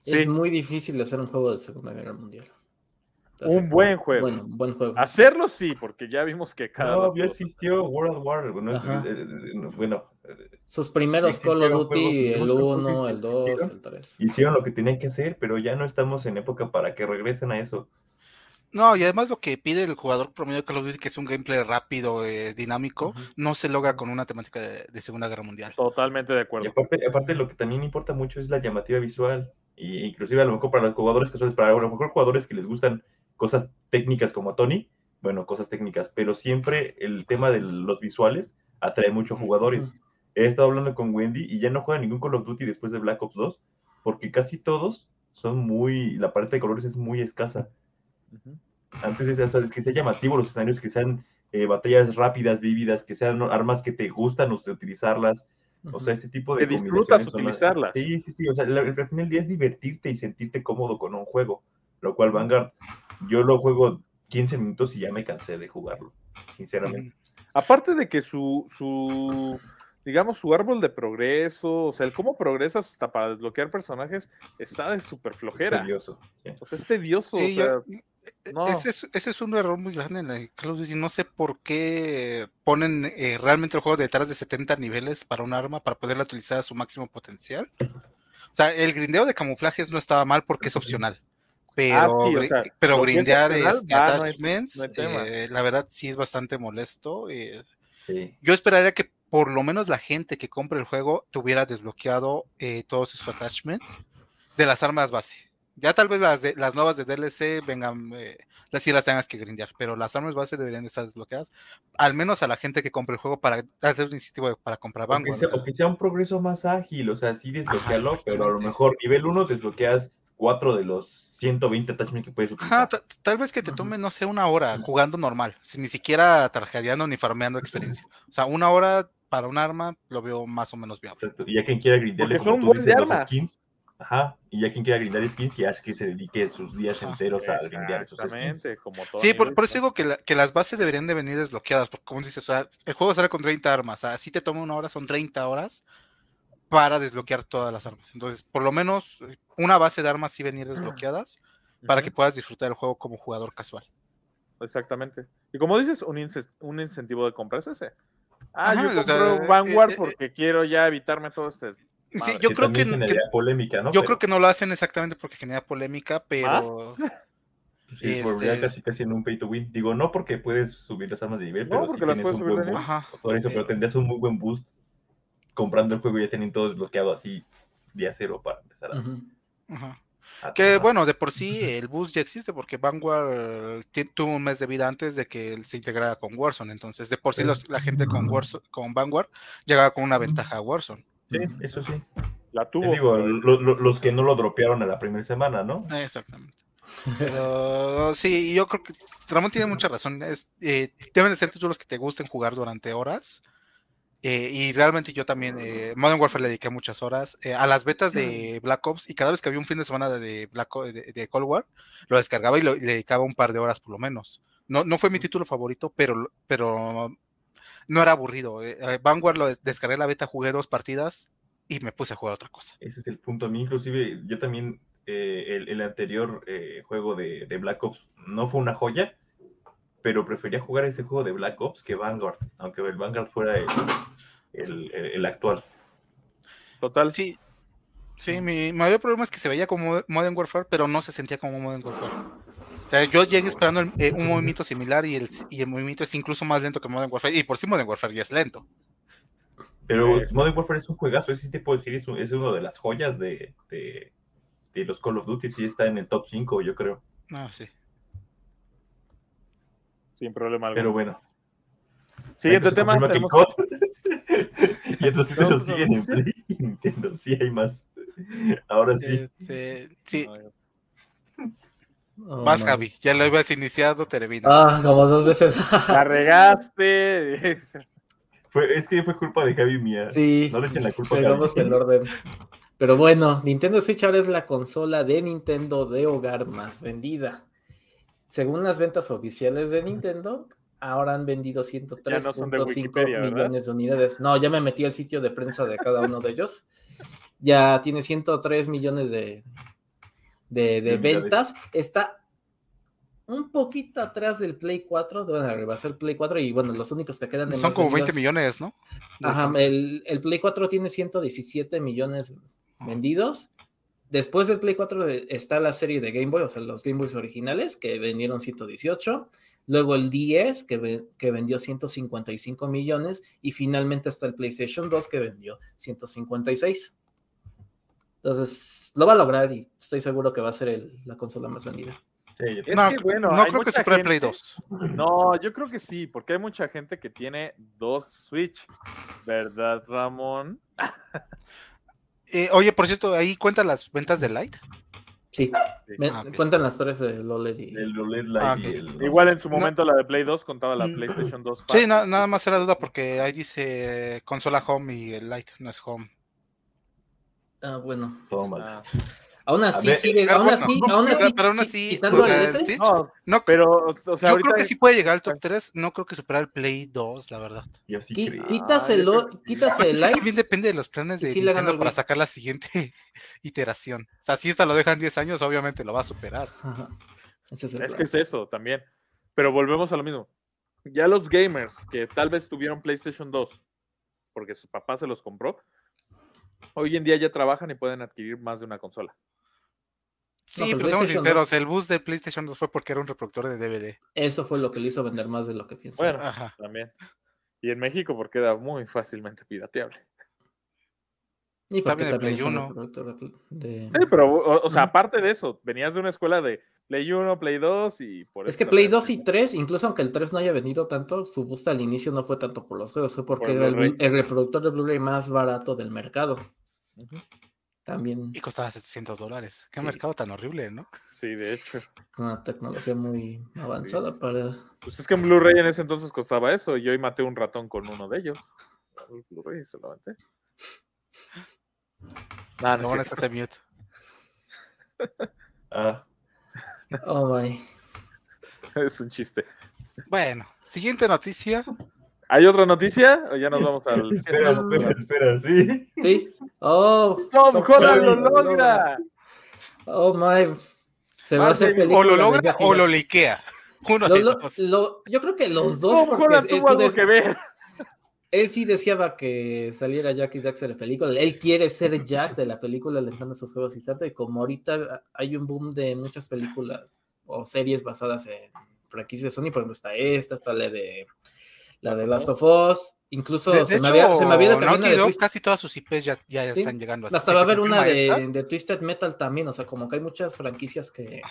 Sí. Es muy difícil hacer un juego de Segunda Guerra Mundial. Un buen juego. Bueno, un buen juego. Hacerlo sí, porque ya vimos que cada... No, ya existió World War. Bueno, Ajá. eh, eh, bueno, eh, Sus primeros Call of Duty, juegos- el muchos juegos 1, que el 2, existieron. el 3. hicieron lo que tenían que hacer, pero ya no estamos en época para que regresen a eso. No, y además lo que pide el jugador promedio de Call of Duty, que es un gameplay rápido, eh, dinámico, no se logra con una temática de, de Segunda Guerra Mundial. Totalmente de Y acuerdo. aparte, aparte lo que también importa mucho es la llamativa visual. Y inclusive a lo mejor para los jugadores casuales, para a lo mejor jugadores que les gustan cosas técnicas como Tony, bueno, cosas técnicas, pero siempre el tema de los visuales atrae mucho jugadores. He estado hablando con Wendy y ya no juega ningún Call of Duty después de Black Ops 2, porque casi todos son muy, la paleta de colores es muy escasa. Antes de o sea, que sea llamativo los escenarios, que sean eh, batallas rápidas, vívidas, que sean armas que te gustan usted utilizarlas, o sea, ese tipo de Que disfrutas las- utilizarlas. Sí, sí, sí. O sea, al final del día es divertirte y sentirte cómodo con un juego. Lo cual Vanguard, yo lo juego 15 minutos y ya me cansé de jugarlo, sinceramente. Aparte de que su, su, digamos, su árbol de progreso, o sea, el cómo progresas hasta para desbloquear personajes, está de súper flojera. Tedioso, sí. O sea, es tedioso. Sí, o sea, yo- e- no. ese, es, ese es un error muy grande en el Call of Duty. No sé por qué ponen eh, realmente el juego detrás de 70 niveles para un arma para poderla utilizar a su máximo potencial. O sea, el grindeo de camuflajes no estaba mal porque es opcional. Pero, Ah, sí, o sea, pero que es este, va, no hay- attachments, no hay eh, la verdad sí es bastante molesto. eh, Sí. yo esperaría que por lo menos la gente que compre el juego tuviera desbloqueado eh, todos sus attachments de las armas base. Ya tal vez las, de, las nuevas de DLC vengan, eh, las sí las tengas que grindear, pero las armas base deberían de estar desbloqueadas, al menos a la gente que compre el juego para hacer un incentivo de- para comprar O que, Vanguard. sea, o que sea un progreso más ágil, o sea, sí desbloquealo, Ajá, pero a lo mejor nivel 1 desbloqueas 4 de los 120 attachments que puedes utilizar. Ajá, ta- tal vez que te tome, no sé, una hora jugando normal, sin ni siquiera tarjeteando ni farmeando experiencia. O sea, una hora para un arma lo veo más o menos viable. Exacto. Y ya quien quiera grindarle son tú buen dices, de los armas. skins, ajá, y ya quien quiera grindar skins, ya es que se dedique sus días Ajá. enteros a grindear esos skins. Exactamente, como todo. Sí, por, por eso digo que, la- que las bases deberían de venir desbloqueadas, porque como dices, o sea, el juego sale con 30 armas, o sea, si te toma una hora, son 30 horas para desbloquear todas las armas. Entonces, por lo menos eh, una base de armas sí venir desbloqueadas para que puedas disfrutar el juego como jugador casual. Exactamente. Y como dices, un, ince- un incentivo de compra es ese. Ah, Ajá, yo o sea, compro Vanguard eh, eh, porque quiero ya evitarme todo este. Sí, yo que creo que, polémica, ¿no? yo Pero, creo que no lo hacen exactamente porque genera polémica, pero pues, sí, volvería este- casi casi en un pay to win. Digo, no porque puedes subir las armas de nivel, No, pero porque sí las tienes puedes un subir buen de boost. ajá. Por eso, pero Eh, tendrías un muy buen boost comprando el juego ya teniendo todo desbloqueado así día cero para empezar a, ajá. Que bueno, de por sí el boost ya existe porque Vanguard ti- tuvo un mes de vida antes de que él se integrara con Warzone. Entonces, de por sí los- la gente con, Warzone- con Vanguard llegaba con una ventaja a Warzone. Sí, eso sí. La Te tuvo. digo, lo- lo- los que no lo dropearon a la primera semana, ¿no? Exactamente. Pero sí, yo creo que Ramón tiene mucha razón. Es, eh, deben de ser títulos que te gusten jugar durante horas. Eh, y realmente yo también, eh, Modern Warfare le dediqué muchas horas eh, a las betas de Black Ops y cada vez que había un fin de semana de, Black O- de, de Cold War, lo descargaba y, lo- le dedicaba un par de horas por lo menos. No, no fue mi título favorito, pero, pero no era aburrido. eh, eh, Vanguard lo des- descargué la beta, jugué dos partidas y me puse a jugar otra cosa. Ese es el punto. A mí, inclusive, yo también, eh, el, el anterior juego de, de Black Ops no fue una joya, pero prefería jugar ese juego de Black Ops que Vanguard, aunque el Vanguard fuera el, el- el- el actual. Total. Sí, sí, mi mayor problema es que se veía como Modern Warfare, pero no se sentía como Modern Warfare. O sea, yo llegué esperando el- eh, un movimiento similar y el, y el movimiento es incluso más lento que Modern Warfare. Y por sí Modern Warfare ya es lento. Pero Eh, Modern Warfare es un juegazo, ese te puedo decir, es, un- es uno de las joyas de, de, de los Call of Duty, sí está en el top 5, yo creo. Ah, sí. Sin problema alguno. Pero bueno. Siguiente Entonces, tema. tenemos- y títulos ¿Tenemos siguen en Play Nintendo, sí hay más. Ahora sí. Este, sí. Oh, Vas. Javi. Ya lo habías iniciado, termina. Ah, como dos veces. La regaste. Fue, es que fue culpa de Javi mía. Sí, No le echen la culpa a pegamos Gaby. el orden. Pero bueno, Nintendo Switch ahora es la consola de Nintendo de hogar más vendida. Según las ventas oficiales de Nintendo, ahora han vendido Ya no son de 103.5 Wikipedia, ¿verdad? millones de unidades. No, ya me metí al sitio de prensa de cada uno de ellos. Ya tiene 103 millones de, de, ventas. Está un poquito atrás del Play 4. Bueno, rebasó el Play 4 y bueno, los únicos que quedan de Son como 20 vendidos- millones, ¿no? Ajá, el, el Play 4 tiene 117 millones vendidos. Después del Play 4 está la serie de Game Boy, o sea, los Game Boys originales, que vendieron 118. Luego el 10, que, ve- que vendió 155 millones. Y finalmente está el PlayStation 2, que vendió 156. Entonces, lo va a lograr y estoy seguro que va a ser el- la consola más vendida. Sí, yo- Es no, que, bueno, no hay creo que supere el Play gente- 2. No, yo creo que sí, porque hay mucha gente que tiene dos Switch. ¿Verdad, Ramón? Eh, oye, por cierto, ahí cuentan las ventas de Light. Sí, Sí. me- Ah, cuentan las tres de OLED y... El OLED Light Ah, y el- Igual en su No. momento la de Play 2 contaba la Mm. PlayStation 2. Sí, nada más era duda porque ahí dice consola home y el Light no es home. Ah, bueno. Toma. Ah, Aún así, ver, sigue, aún así, no, aún pero- así, pero aún así, quitando o sea, sí, no, No, pero, o sea, yo creo que sí puede llegar al top 3, no creo que supera el Play 2, la verdad. Yo sí qui- creo. quitas Ah, el también depende de los planes de Sí, Nintendo para sacar la siguiente iteración. O sea, si esta lo dejan 10 años, obviamente lo va a superar. Ajá. Es Es que es eso también. Pero volvemos a lo mismo. Ya los gamers que tal vez tuvieron PlayStation 2 porque su papá se los compró, hoy en día ya trabajan y pueden adquirir más de una consola. Sí, pero pero seamos sinceros, el boost de PlayStation 2 fue porque era un reproductor de DVD. Eso fue lo que le hizo vender más de lo que pienso. Bueno, Ajá. también. Y en México porque era muy fácilmente pirateable. y porque también el también Play es un 1. reproductor de- Sí, pero o, o sea, aparte de eso, venías de una escuela de Play 1, Play 2 y por Es eso que te Play habías 2 y metido. 3, incluso aunque el 3 no haya vendido tanto, su boost al inicio no fue tanto por los juegos, fue porque Por era el, reproductor de Blu-ray más barato del mercado. Ujú. También Y costaba 700 dólares. Qué Sí. mercado tan horrible, ¿no? Sí, de hecho. con una tecnología muy avanzada Sí. para... Pues es que en Blu-ray en ese entonces costaba eso y hoy maté un ratón con uno de ellos. El Blu-ray se lo aventé. Nah, no es van a hacer mute. Ah, Oh my. es un chiste. Bueno, siguiente noticia. ¿Hay otra noticia? ¿O ya nos vamos al. espera, espera, espera, sí. Sí. Oh, ¡Tom Holland lo logra! oh my. Se va a hacer película O lo logra o lo liquea. Uno Lo- de lo- dos. lo- yo creo que los dos, Tom porque Holland es- tuvo algo que ver. él sí deseaba que saliera Jackie Jackson de la película. Él quiere ser Jack de la película, le encantan sus juegos y tanto. Y como ahorita hay un boom de muchas películas o series basadas en franquicias de Sony, por ejemplo, está esta, está la de la de Last of Us. Incluso De, de se, hecho, me había, se me había Naughty Dog, Twist- casi todas sus IPs ya, ya Sí, están llegando. Hasta va a haber una de, de Twisted Metal también, o sea, como que hay muchas franquicias que...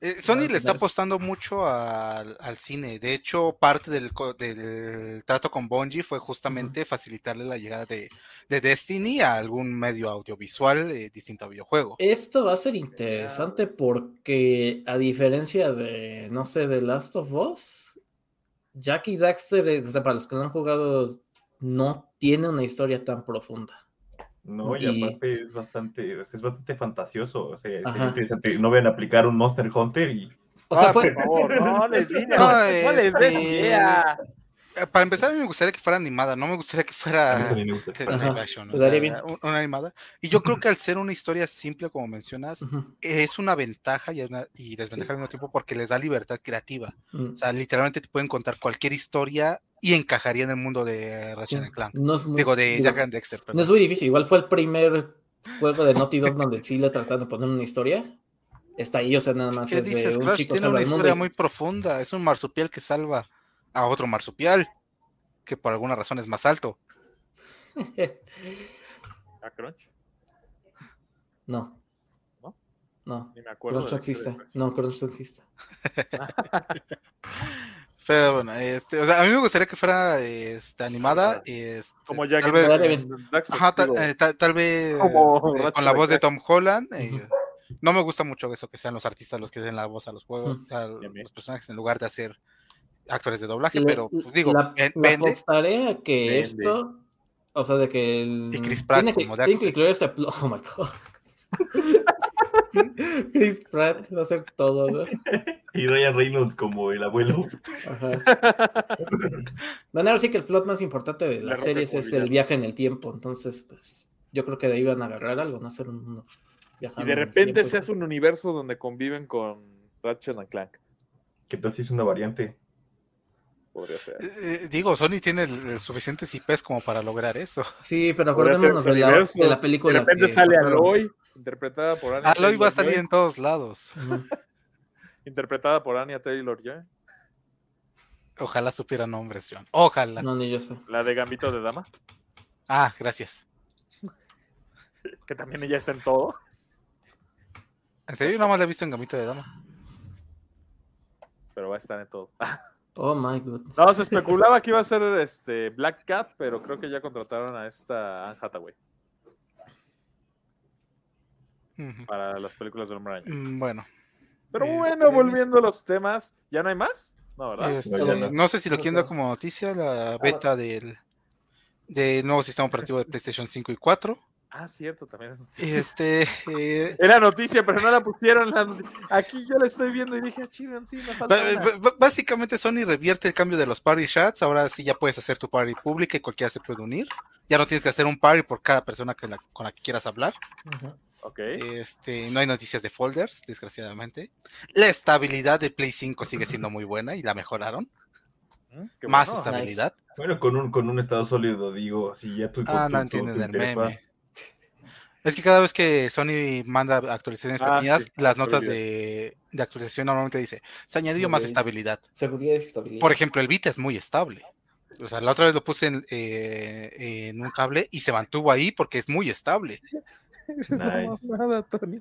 Eh, Sony le está apostando mucho al, al cine. De hecho, parte del, del trato con Bungie fue justamente facilitarle la llegada de, de Destiny a algún medio audiovisual eh, distinto a videojuego. Esto va a ser interesante porque a diferencia de, no sé, de Last of Us, Jackie Daxter, eh, o sea, para los que no han jugado, no tiene una historia tan profunda. No, y Y- aparte es bastante, o sea, es bastante fantasioso. O sea, Ajá. interesante. No ven a aplicar un Monster Hunter y. O sea, Ah, fue, por favor, no les digas. No, No, les des este, idea. Eh, Para empezar, a mí me gustaría que fuera animada, no me gustaría que A mí fuera me gusta. action, o sea, un- una animada. Y yo creo que al ser una historia simple, como mencionas, Ujú, es una ventaja y, una, y desventaja al mismo tiempo porque les da libertad creativa. mm, O sea, literalmente te pueden contar cualquier historia y encajaría en el mundo de Ratchet sí, and Clank. no es muy, Digo, de digo, Jack and Dexter, no perdón. es muy difícil. Igual fue el primer juego de Naughty Dog donde sí le trataron de poner una historia. Está ahí, o sea, nada más ¿Qué es de dices? un Crash chico tiene una historia muy profunda. Es un marsupial que salva a otro marsupial, que por alguna razón es más alto. ¿A Crunch? No. ¿No? No. Ni me acuerdo. Crunch de no existe. de Crunch. No, Crunch no existe. Pero bueno, este, o sea, a mí me gustaría que fuera este, animada. Este, Como Jack tal vez, ajá, eh, ta- tal vez Como este, Ratchet con la voz de Tom Holland. eh. No me gusta mucho eso que sean los artistas los que den la voz a los juegos, a los personajes en lugar de hacer actores de doblaje, pero pues digo, la, ven- la vende. que Vende. esto, o sea, de que el, Y Chris Pratt tiene que, como tiene que Daxter. incluir este plot. Oh my god. Chris Pratt va a hacer todo, ¿no? Y Ryan Reynolds como el abuelo. Ajá. Van a ver sí que el plot más importante de las series es el villano. viaje en el tiempo. Entonces, pues, yo creo que de ahí van a agarrar algo, no hacer un Y de en el repente se hace un universo donde conviven con Ratchet and Clank. ¿Qué tal si es una variante? Podría ser. Eh, eh, digo, Sony tiene el, el suficientes IPs como para lograr eso. Sí, pero acordémonos de de la película. De repente que sale. Aloy, interpretada por Anya Aloy va a salir en todos lados. Interpretada por Anya Taylor-Joy. Ojalá supiera nombres, John. Ojalá. No, ni yo sé. La de Gambito de Dama, Ah, gracias. que también ella está en todo. En serio, yo nada más la he visto en Gamito de Dama. Pero va a estar en todo. Oh my goodness. No, se especulaba que iba a ser este Black Cat, pero creo que ya contrataron a esta Anne Hathaway para las películas del Hombre. Mm, Bueno, Pero Este- bueno, volviendo a los temas, ¿ya no hay más? No, ¿verdad? este, No, ya no. no sé si lo quieren dar como noticia, la beta del, del nuevo sistema operativo de PlayStation 5 y 4. Ah, cierto, también es noticia. Este, eh, Era noticia, pero no la pusieron. la Aquí yo la estoy viendo y dije, ah, chido, sí, me falta ba- una". ba- ba- básicamente Sony revierte el cambio de los party chats. Ahora sí ya puedes hacer tu party pública y cualquiera se puede unir. Ya no tienes que hacer un party por cada persona que la- con la que quieras hablar. Ujú. Ok. Este, no hay noticias de folders, desgraciadamente. La estabilidad de Play 5 sigue siendo muy buena y la mejoraron. Mm, qué Más bueno. estabilidad. Bueno, con un, con un estado sólido, digo, si ya tú... Ah, no entienden el meme. Es que cada vez que Sony manda actualizaciones Ah, pequeñas, sí, las notas de, de actualización normalmente dice, se añadió más estabilidad. Seguridad y estabilidad. Por ejemplo, el Vita es muy estable. O sea, la otra vez lo puse en, eh, en un cable y se mantuvo ahí porque es muy estable. Nice. Nada, Tony.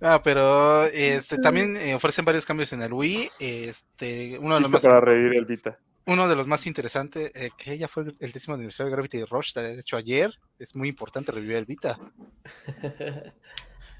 Ah, pero este, también eh, ofrecen varios cambios en el Wii. Este, uno, de los más, para reír el Vita. Uno de los más interesantes, eh, que ya fue el décimo aniversario de Gravity Rush, de hecho ayer, es muy importante revivir el Vita.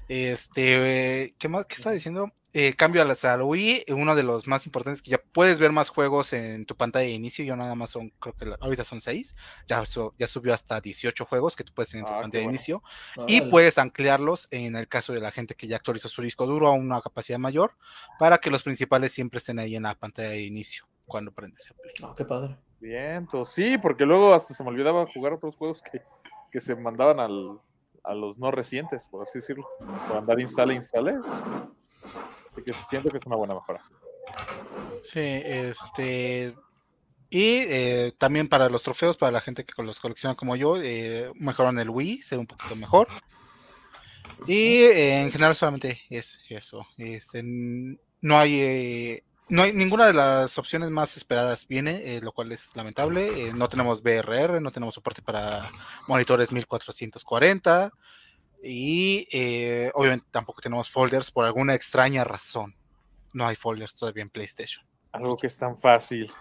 Este, eh, ¿qué más? ¿Qué estaba diciendo? Eh, cambio a la, a Wii, uno de los más importantes que ya puedes ver más juegos en tu pantalla de inicio. Yo nada más son, creo que la- ahorita son 6. Ya, su- ya subió hasta 18 juegos que tú puedes tener en tu Ah, pantalla de inicio. Y Órale. puedes anclarlos en el caso de la gente que ya actualizó su disco duro a una capacidad mayor para que los principales siempre estén ahí en la pantalla de inicio cuando prendes el play. Oh, qué padre. Bien, entonces, sí, porque luego hasta se me olvidaba jugar otros juegos que, que se mandaban al, a los no recientes, por así decirlo. Por andar instale, instale. Así que siento que es una buena mejora. Sí, este. Y eh, también para los trofeos, para la gente que los colecciona como yo, eh, mejoraron el Wii, se ve un poquito mejor. Y eh, en general solamente es eso. Este, no hay eh, no hay ninguna de las opciones más esperadas viene, eh, lo cual es lamentable. Eh, no tenemos VRR, no tenemos soporte para monitores 1440 y eh, obviamente tampoco tenemos folders por alguna extraña razón. No hay folders todavía en PlayStation. Algo que es tan fácil.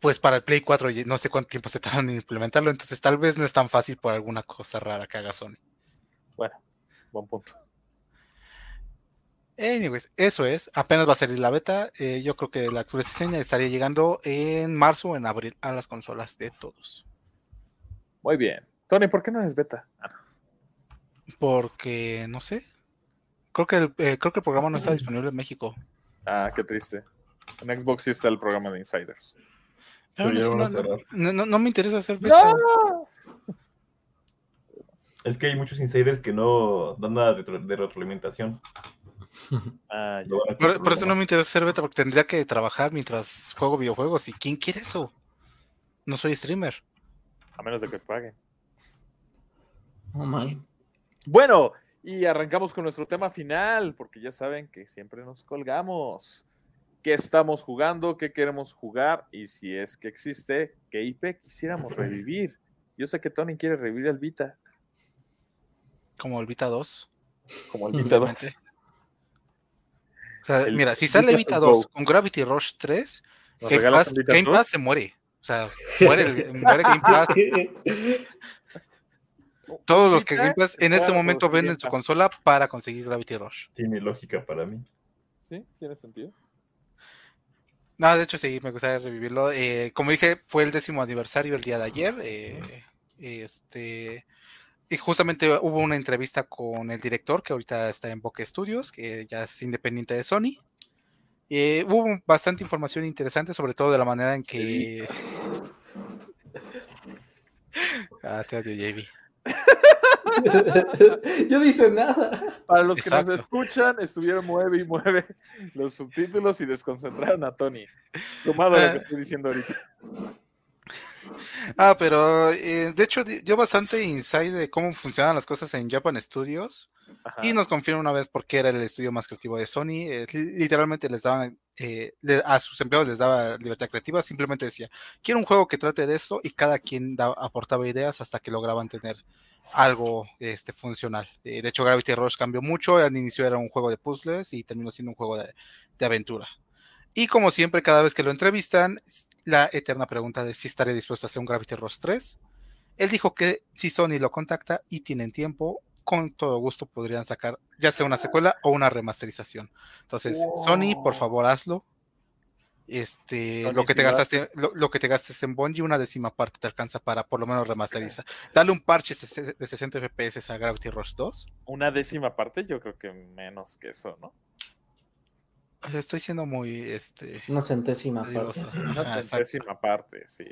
Pues para el Play 4 ya- no sé cuánto tiempo se tardan en implementarlo, entonces tal vez no es tan fácil por alguna cosa rara que haga Sony. Bueno, buen punto. Anyways, eso es. Apenas va a salir la beta. eh, yo creo que la actualización estaría llegando en marzo o en abril a las consolas de todos. Muy bien. Tony, ¿por qué no es beta? Ah, no. Porque, no sé. Creo que el, eh, creo que el programa no está disponible en México. Ah, qué triste. En Xbox sí está el programa de Insiders. Pero no, no- cerrar. no- no- no me interesa hacer beta. Es que hay muchos insiders que no dan nada de, retro- de retroalimentación. Ah, Por, por eso no me interesa hacer beta, porque tendría que trabajar mientras juego videojuegos. ¿Y quién quiere eso? No soy streamer. A menos de que paguen. Oh my. Bueno, y arrancamos con nuestro tema final, porque ya saben que siempre nos colgamos. qué estamos jugando, qué queremos jugar y si es que existe, qué IP quisiéramos revivir. Yo sé que Tony quiere revivir el Vita. Como el Vita 2. Como el Vita 2. O sea, El mira, si sale Vita Vita 2 Go. con Gravity Rush 3, ¿Nos Game Pass, Game se muere. O sea, muere, el- muere Game Pass. Todos los que Game Pass en claro, momento venden su consola para conseguir Gravity Rush. Tiene lógica para mí. Sí, tiene sentido. No, de hecho sí, me gustaría revivirlo. Eh, como dije, fue el décimo aniversario el día de ayer. eh, este, y justamente hubo una entrevista con el director, que ahorita está en Bokeh Studios, que ya es independiente de Sony. Eh, hubo bastante información interesante, sobre todo de la manera en que... Ah, te odio, JB. Yo no hice nada. Para los que nos escuchan, estuvieron mueve y mueve los subtítulos y desconcentraron a Tony. Tomado lo Ah. que estoy diciendo ahorita. Ah, pero eh, de hecho di- dio bastante insight de cómo funcionan las cosas en Japan Studios. Ajá. Y nos confirma una vez por qué era el estudio más creativo de Sony. eh, li- literalmente les daban, eh, le- a sus empleados les daba libertad creativa. Simplemente decía, quiero un juego que trate de esto y cada quien da- aportaba ideas hasta que lograban tener algo este, funcional. De hecho, Gravity Rush cambió mucho. Al inicio era un juego de puzzles y terminó siendo un juego de, de aventura. Y como siempre, cada vez que lo entrevistan, la eterna pregunta de si estaría dispuesto a hacer un Gravity Rush 3. Él dijo que si Sony lo contacta y tienen tiempo, con todo gusto podrían sacar ya sea una secuela o una remasterización. Entonces, Sony, por Wow. favor, hazlo. Este, Sony, lo que te gastaste, lo, lo que te gastes en Bungie, una décima parte te alcanza para por lo menos remasterizar. Dale un parche de 60 FPS a Gravity Rush 2. Una décima parte, yo creo que menos que eso, ¿no? Estoy siendo muy este Una centésima parte. Una Ajá, exacto. centésima parte, sí.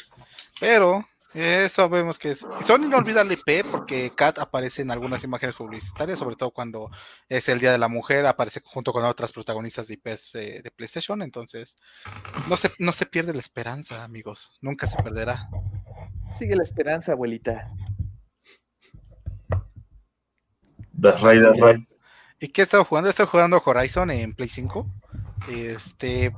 Pero eh, sabemos que es. Sony no olvida el IP porque Kat aparece en algunas imágenes publicitarias, sobre todo cuando es el Día de la Mujer, aparece junto con otras protagonistas de IPs eh, de PlayStation. Entonces, no se, no se pierde la esperanza, amigos. Nunca se perderá. Sigue la esperanza, abuelita. That's right, that's right. ¿Y qué he estado jugando? He estado jugando Horizon en Play 5. Este.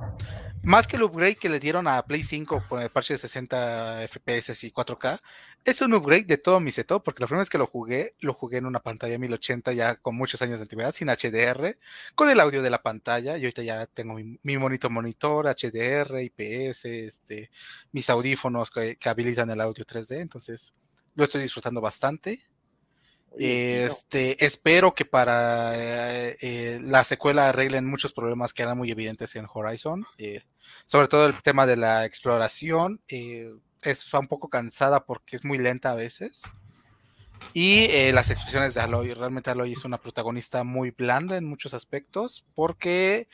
Más que el upgrade que le dieron a Play 5 con el parche de 60 FPS y 4K, es un upgrade de todo mi setup, porque la primera vez que lo jugué, lo jugué en una pantalla 1080 ya con muchos años de antigüedad, sin HDR, con el audio de la pantalla. Y ahorita ya tengo mi, mi bonito monitor, HDR, IPS, este, mis audífonos que, que habilitan el audio 3D, entonces lo estoy disfrutando bastante. Este, espero que para eh, eh, la secuela arreglen muchos problemas que eran muy evidentes en Horizon. eh, sobre todo el tema de la exploración. es un poco cansada porque es muy lenta a veces. Y las expresiones de Aloy. Realmente Aloy es una protagonista muy blanda en muchos aspectos. Porque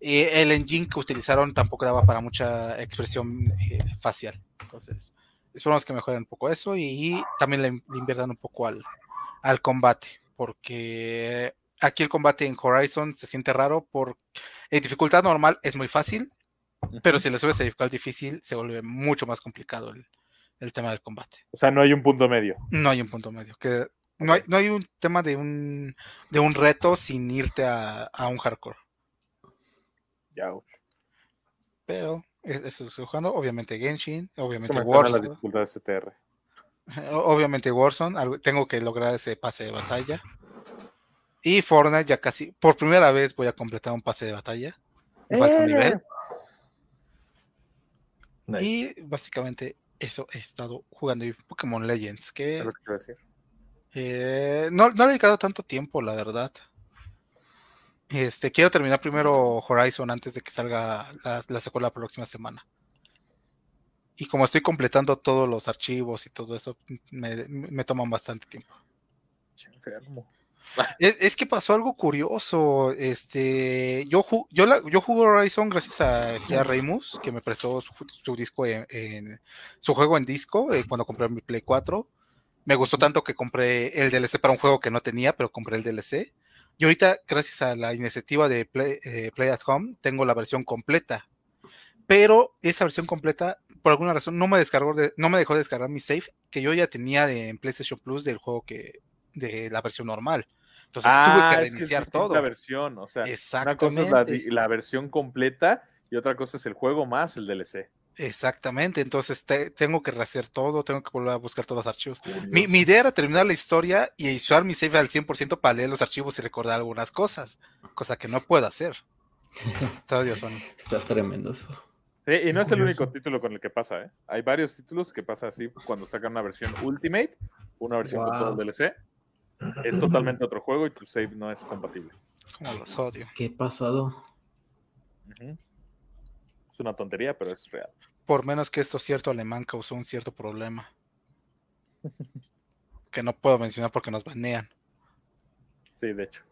el engine que utilizaron tampoco daba para mucha expresión facial. Entonces, esperamos que mejoren un poco eso. Y, también le inviertan un poco al, al combate, porque aquí el combate en Horizon se siente raro por en dificultad normal es muy fácil, pero si le subes a dificultad difícil se vuelve mucho más complicado el, el tema del combate. O sea, no hay un punto medio. No hay un punto medio, que no hay, no hay un tema de un de un reto sin irte a, a un hardcore, Ya. pero es- eso estoy jugando, obviamente Genshin, obviamente Warzone, dificultad de STR. obviamente Warzone, tengo que lograr ese pase de batalla. Y Fortnite ya casi, por primera vez voy a completar un pase de batalla. Me falta un nivel. Nice. Y básicamente eso he estado jugando. Y Pokémon Legends, que Es lo que decir. eh, no, no le he dedicado tanto tiempo, la verdad. Este, quiero terminar primero Horizon antes de que salga la, la secuela la próxima semana. Y como estoy completando todos los archivos y todo eso, me, me toman bastante tiempo. Enfermo. Es, es que pasó algo curioso. Este, yo, ju- yo, la- yo jugué Horizon gracias a, a Reymus, que me prestó su, su disco en, en- su juego en disco eh, cuando compré mi Play 4. Me gustó tanto que compré el DLC para un juego que no tenía, pero compré el DLC. Y ahorita, gracias a la iniciativa de Play, eh, Play at Home, tengo la versión completa. Pero esa versión completa, por alguna razón, no me descargó, de- no me dejó descargar mi save que yo ya tenía de, en PlayStation Plus del juego que de la versión normal. Entonces tuve que Ah, es reiniciar es todo. versión, o sea, una cosa es la, Exactamente. la versión completa y otra cosa es el juego más el DLC. Exactamente, entonces te- tengo que rehacer todo, tengo que volver a buscar todos los archivos. Mi, mi idea era terminar la historia y usar mi save al 100% para leer los archivos y recordar algunas cosas, cosa que no puedo hacer. Son. Está tremendo eso. Sí, y no es el único título con el que pasa, ¿eh? Hay varios títulos que pasa así cuando sacan una versión Ultimate, una versión con todo el Wow. DLC. Es totalmente otro juego y tu save no es compatible. Como los odio. ¿Qué pasado? Es una tontería, pero es real. Por menos que esto cierto alemán causó un cierto problema. Que no puedo mencionar porque nos banean. Sí, de hecho.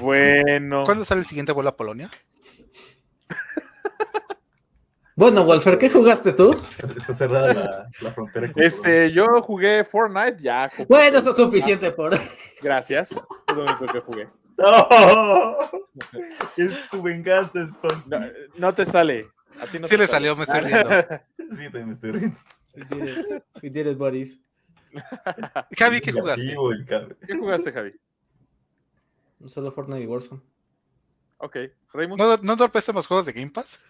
Bueno. ¿Cuándo sale el siguiente vuelo a Polonia? Bueno, Wolfer, ¿qué jugaste tú? Está cerrada la, la frontera. con Este, yo jugué Fortnite, ya. Bueno, eso es suficiente por. Gracias. Es lo único que jugué. ¡No! Es tu venganza, Spawn. No, no te sale. A ti no Sí te le sale. salió, me estoy riendo. Sí, también me estoy riendo. We did it. We did it, buddies. Javi, ¿qué jugaste? ¿Qué jugaste, Javi? Solo Fortnite y Warzone. Ok. Raymond. ¿No, ¿No entorpecen los juegos de Game Pass?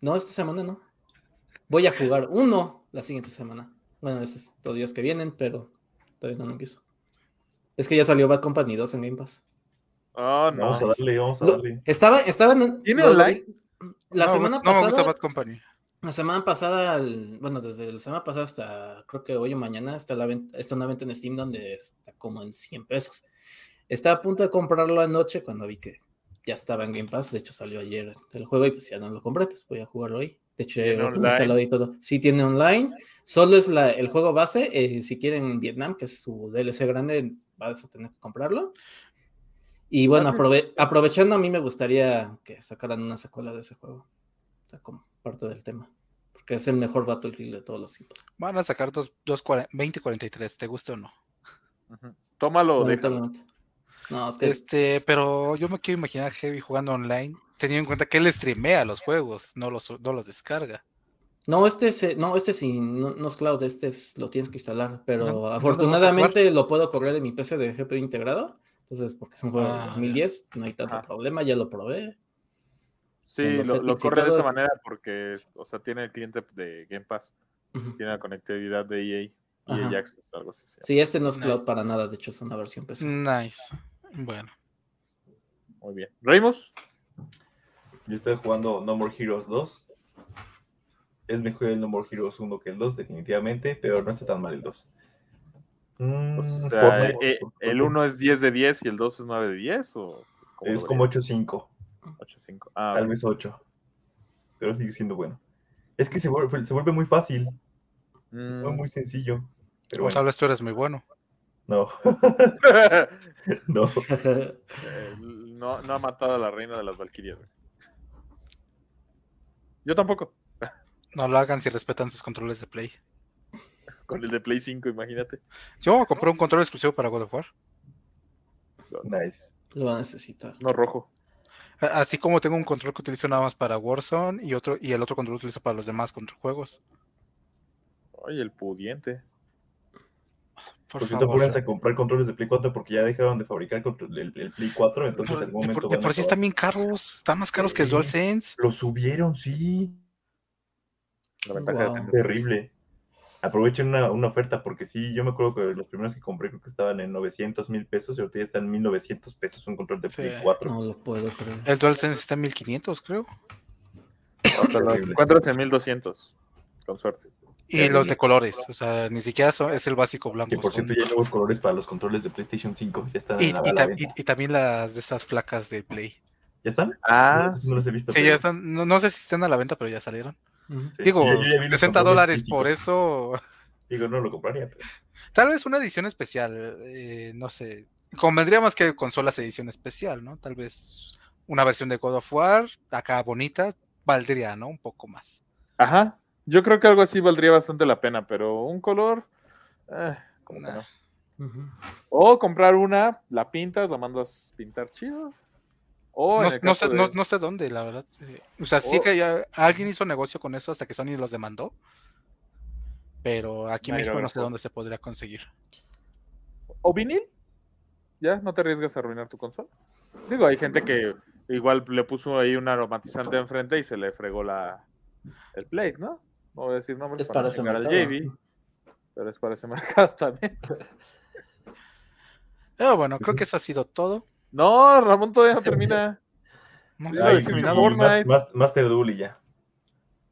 No, esta semana no. Voy a jugar uno la siguiente semana. Bueno, estos dos días que vienen, pero todavía no lo empiezo. Es que ya salió Bad Company 2 en Game Pass. Oh, no. Vamos a darle, vamos a Lo- darle. estaba, estaba en. ¿Tiene vi- La no, semana gusta- no me gusta pasada. Bad Company. La semana pasada, el- bueno, desde la semana pasada hasta creo que hoy o mañana está, la ven- está una venta en Steam donde está como en 100 pesos. Estaba a punto de comprarlo anoche cuando vi que ya estaba en Game Pass. De hecho, salió ayer el juego y pues ya no lo compré, entonces voy a jugarlo hoy. De hecho, ya ¿Tiene lo y todo. Sí, tiene online. Solo es la, el juego base. eh, si quieren Vietnam, que es su DLC grande, vas a tener que comprarlo. Y bueno, aprove- aprovechando, a mí me gustaría que sacaran una secuela de ese juego. O sea, como parte del tema. Porque es el mejor Battlefield de todos los tiempos. Van a sacar dos, dos cuare- 2043, ¿te gusta o no? Tómalo, déjalo. No, es que Este, pero yo me quiero imaginar a Heavy jugando online, teniendo en cuenta que él streamea los juegos, no los, no los descarga. No, este es, no, este sí, no, no es cloud, este es, lo tienes que instalar, pero ¿dónde vas a afortunadamente lo puedo correr en mi PC de GPU integrado, entonces porque es un juego Ah, de 2010, no hay tanto problema, ya lo probé. Sí, lo, lo corre de esa manera porque, o sea, tiene el cliente de Game Pass, tiene la conectividad de EA, EA Ajá. Access, algo así. Sí, este no es Nice. cloud para nada, de hecho es una versión PC. Nice. Bueno, Muy bien. Ramos, Yo estoy jugando No More Heroes 2. Es mejor el No More Heroes 1 que el 2, definitivamente, pero no está tan mal el 2. Mm, o sea, eh, por ¿el supuesto, 1 es 10 de 10 y el 2 es 9 de 10? ¿O es como verías? 8-5, 8-5. Ah, tal ok. vez 8. Pero sigue siendo bueno. Es que se vuelve, se vuelve muy fácil, Mm. muy, muy sencillo. Pero como bueno, sabes, tú eres muy bueno. No, no. Eh, no, no ha matado a la reina de las Valquirias. güey. Yo tampoco. No lo hagan si respetan sus controles de play. Con el de Play 5, imagínate. Yo compré un control exclusivo para God of War. Nice. Lo va a necesitar. No rojo. Así como tengo un control que utilizo nada más para Warzone y otro y el otro control lo utilizo para los demás control- juegos. Oye, el pudiente. Por Por cierto, favor. apúrense a comprar controles de Play 4 porque ya dejaron de fabricar el, el Play 4, entonces en de, algún por, momento de a por sí están bien caros. Están más caros que el Sí. DualSense. Lo subieron, sí. La ventaja de Wow. tener- Terrible. Aprovechen una, una oferta porque sí, yo me acuerdo que los primeros que compré creo que estaban en 900 mil pesos y ahorita ya están en 1900 pesos un control de Sí. Play 4. No lo puedo creer. El DualSense está en 1500, creo. Hasta lo Terrible. encuentras en 1200. Con suerte. Y los de colores. O sea, ni siquiera son- es el básico blanco. Que por son- cierto ya hay nuevos colores para los controles de PlayStation 5. Ya están y, a la- y ta- y- y también las de esas placas de Play. ¿Ya están? Ah, No, los he visto. Sí, ya están. No, no sé si están a la venta, pero ya salieron. Sí. Digo, ya vi los 60 controles dólares físicos. por eso. Digo, no lo compraría. pero- Tal vez una edición especial. eh, no sé. Convendría más que consolas edición especial, ¿no? Tal vez una versión de God of War, acá bonita, valdría, ¿no? Un poco más. Ajá. Yo creo que algo así valdría bastante la pena, pero un color. eh, como que Nah. no. Ujú. O comprar una, la pintas, la mandas pintar chido. O No, sé, de- no, no sé dónde, la verdad. eh, O sea, sí que ya alguien hizo negocio con eso hasta que Sony los demandó. Pero aquí en México no, sé dónde se podría conseguir. ¿O vinil? ¿Ya? ¿No te arriesgas a arruinar tu consola? Digo, hay gente que Igual le puso ahí un aromatizante enfrente y se le fregó la, el plate, ¿no? No voy a decir nombres Es para ese al mercado. JV, pero es para ese mercado también. Pero bueno, creo que eso ha sido todo. No, Ramón todavía no termina. No Ay, sé. Fortnite. Mas- Master Duel y ya.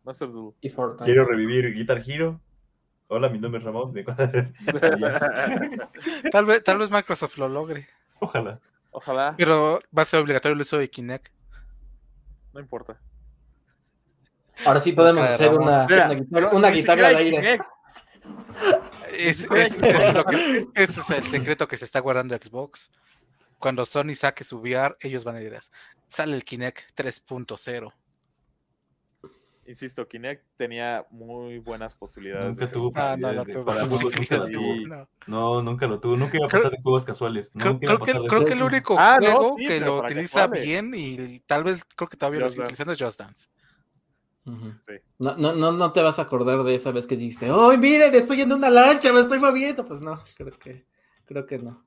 Master Duel. Y Fortnite. Quiero revivir Guitar Hero. Hola, mi nombre es Ramón. Tal vez, tal vez Microsoft lo logre. Ojalá. Ojalá, Pero va a ser obligatorio el uso de Kinect. no importa. Ahora sí podemos de hacer una, Mira, una guitarra, una guitarra al aire. Es- es- es lo que- ese es el secreto que se está guardando Xbox. Cuando Sony saque su VR, ellos van a decir, sale el Kinect 3.0. Insisto, Kinect tenía muy buenas posibilidades. Nunca de- tuvo no, de- nunca lo tuvo. Nunca iba a Creo- pasar en juegos casuales. Creo, Nunca iba a creo que, de creo el único Ah, no, juego sí, que lo utiliza casuales. bien y tal vez creo que todavía lo sigue utilizando es Just Dance. Sí. No, no, no, no te vas a acordar de esa vez que dijiste, ¡ay, miren, estoy en una lancha, me estoy moviendo! Pues no, creo que, creo que no.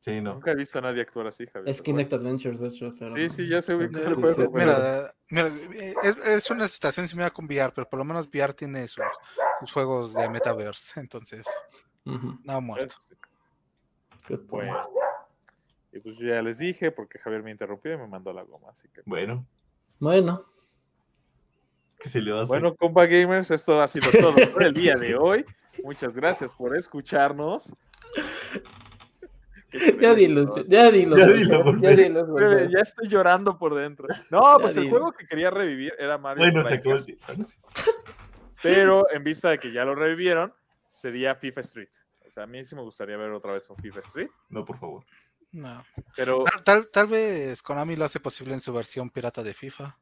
Sí, no. Nunca he visto a nadie actuar así, Javier. Es Kinect Adventures, de hecho. Pero Sí, sí, ya sé ubica el Sí, juego. sí, pero- Mira, mira, es, es una situación similar con VR, pero por lo menos VR tiene sus, sus juegos de metaverse, entonces no ha muerto. good Pues, point. y pues yo ya les dije, porque Javier me interrumpió y me mandó la goma, así que. Bueno, Bueno, ¿qué se le va a hacer? Bueno, compa gamers, esto ha sido todo por el día de hoy. Muchas gracias por escucharnos. ya dilo, ya dilo, Ya dilo, ya dilo. Ya estoy llorando por dentro. No, Ya pues el juego que quería revivir era Mario bueno, se acabó el pero en vista de que ya lo revivieron, sería FIFA Street. O sea, a mí sí me gustaría ver otra vez un FIFA Street, No, por favor. No. pero Tal, tal, tal vez Konami lo hace posible en su versión pirata de FIFA.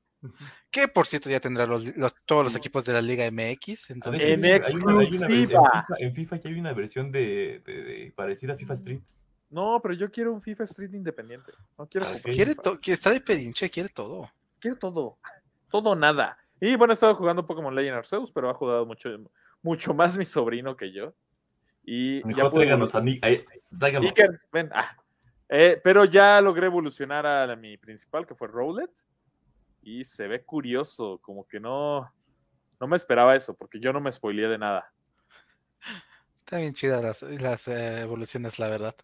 Que por cierto ya tendrá los, los- todos los equipos de la Liga MX. Entonces, En Hay una- hay una- exclusiva. en, FIFA, en FIFA ya hay una versión de, de- de- parecida a FIFA Street. no, pero yo quiero un FIFA Street independiente. No quiero Ah, quiere que está de pedinche, quiere todo. quiero todo. Todo nada. Y bueno, he estado jugando Pokémon Legend Arceus, pero ha jugado mucho, mucho más mi sobrino que yo. Y ya pude tráiganos a Nick. Iker, ven. ah. Eh, pero ya logré evolucionar a la- mi principal, que fue Rowlet. Y se ve curioso, como que no, no me esperaba eso, porque yo no me spoileé de nada. Está bien chidas las, las eh, evoluciones, la verdad.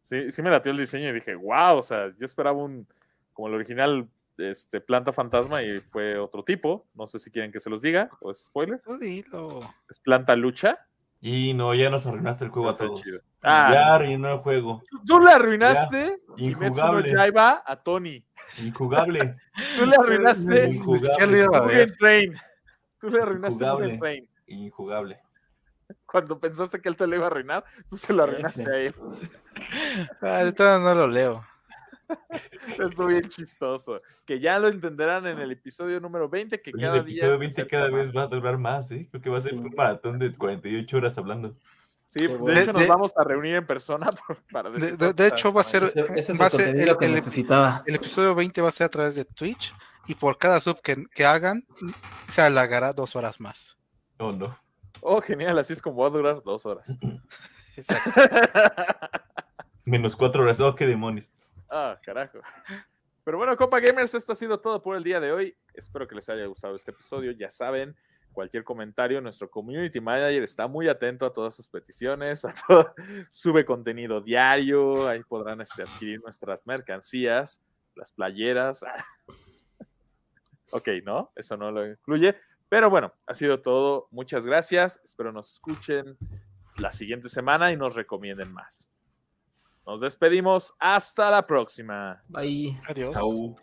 Sí, sí me latió el diseño y dije, wow, o sea, yo esperaba un, como el original, este, planta fantasma y fue otro tipo. No sé si quieren que se los diga, o es spoiler. Tú dilo. Es planta lucha. Y no, ya nos arruinaste el juego a todos. chido. Ya Ah, arruinó el juego. tú le arruinaste y Metsu no Injugable. Yaiba a Tony. Injugable. Tú le arruinaste Ya ver. Mugen Train. Tú le arruinaste Injugable. Mugen Train. Injugable. Cuando pensaste que él te lo iba a arruinar, tú se lo arruinaste a él. Ah, todas no lo leo. Estuvo bien chistoso. Que ya lo entenderán en el episodio número 20, que Oye, cada el día. episodio es 20 el cada vez va a durar más, ¿eh? Creo que va a ser Sí. un maratón de 48 horas hablando. Sí, Qué de bueno. hecho nos de- vamos a reunir en persona por- para De, decir de- de hecho, va a ser, Ese, ese es va a el ser el, que el- necesitaba. el episodio 20 va a ser a través de Twitch y por cada sub que, que hagan se alargará dos horas más. Oh, no. Oh, genial, así es como va a durar dos horas. Exacto. Menos 4 horas. Oh, qué demonios. Ah, carajo. Pero bueno, Copa Gamers, esto ha sido todo por el día de hoy. Espero que les haya gustado este episodio. Ya saben, cualquier comentario, nuestro community manager está muy atento a todas sus peticiones, sube contenido diario, ahí podrán este, adquirir nuestras mercancías, las playeras. ok, no, eso no lo incluye. Pero bueno, ha sido todo. Muchas gracias. Espero nos escuchen la siguiente semana y nos recomienden más. Nos despedimos. Hasta la próxima. Bye. Adiós. Chau.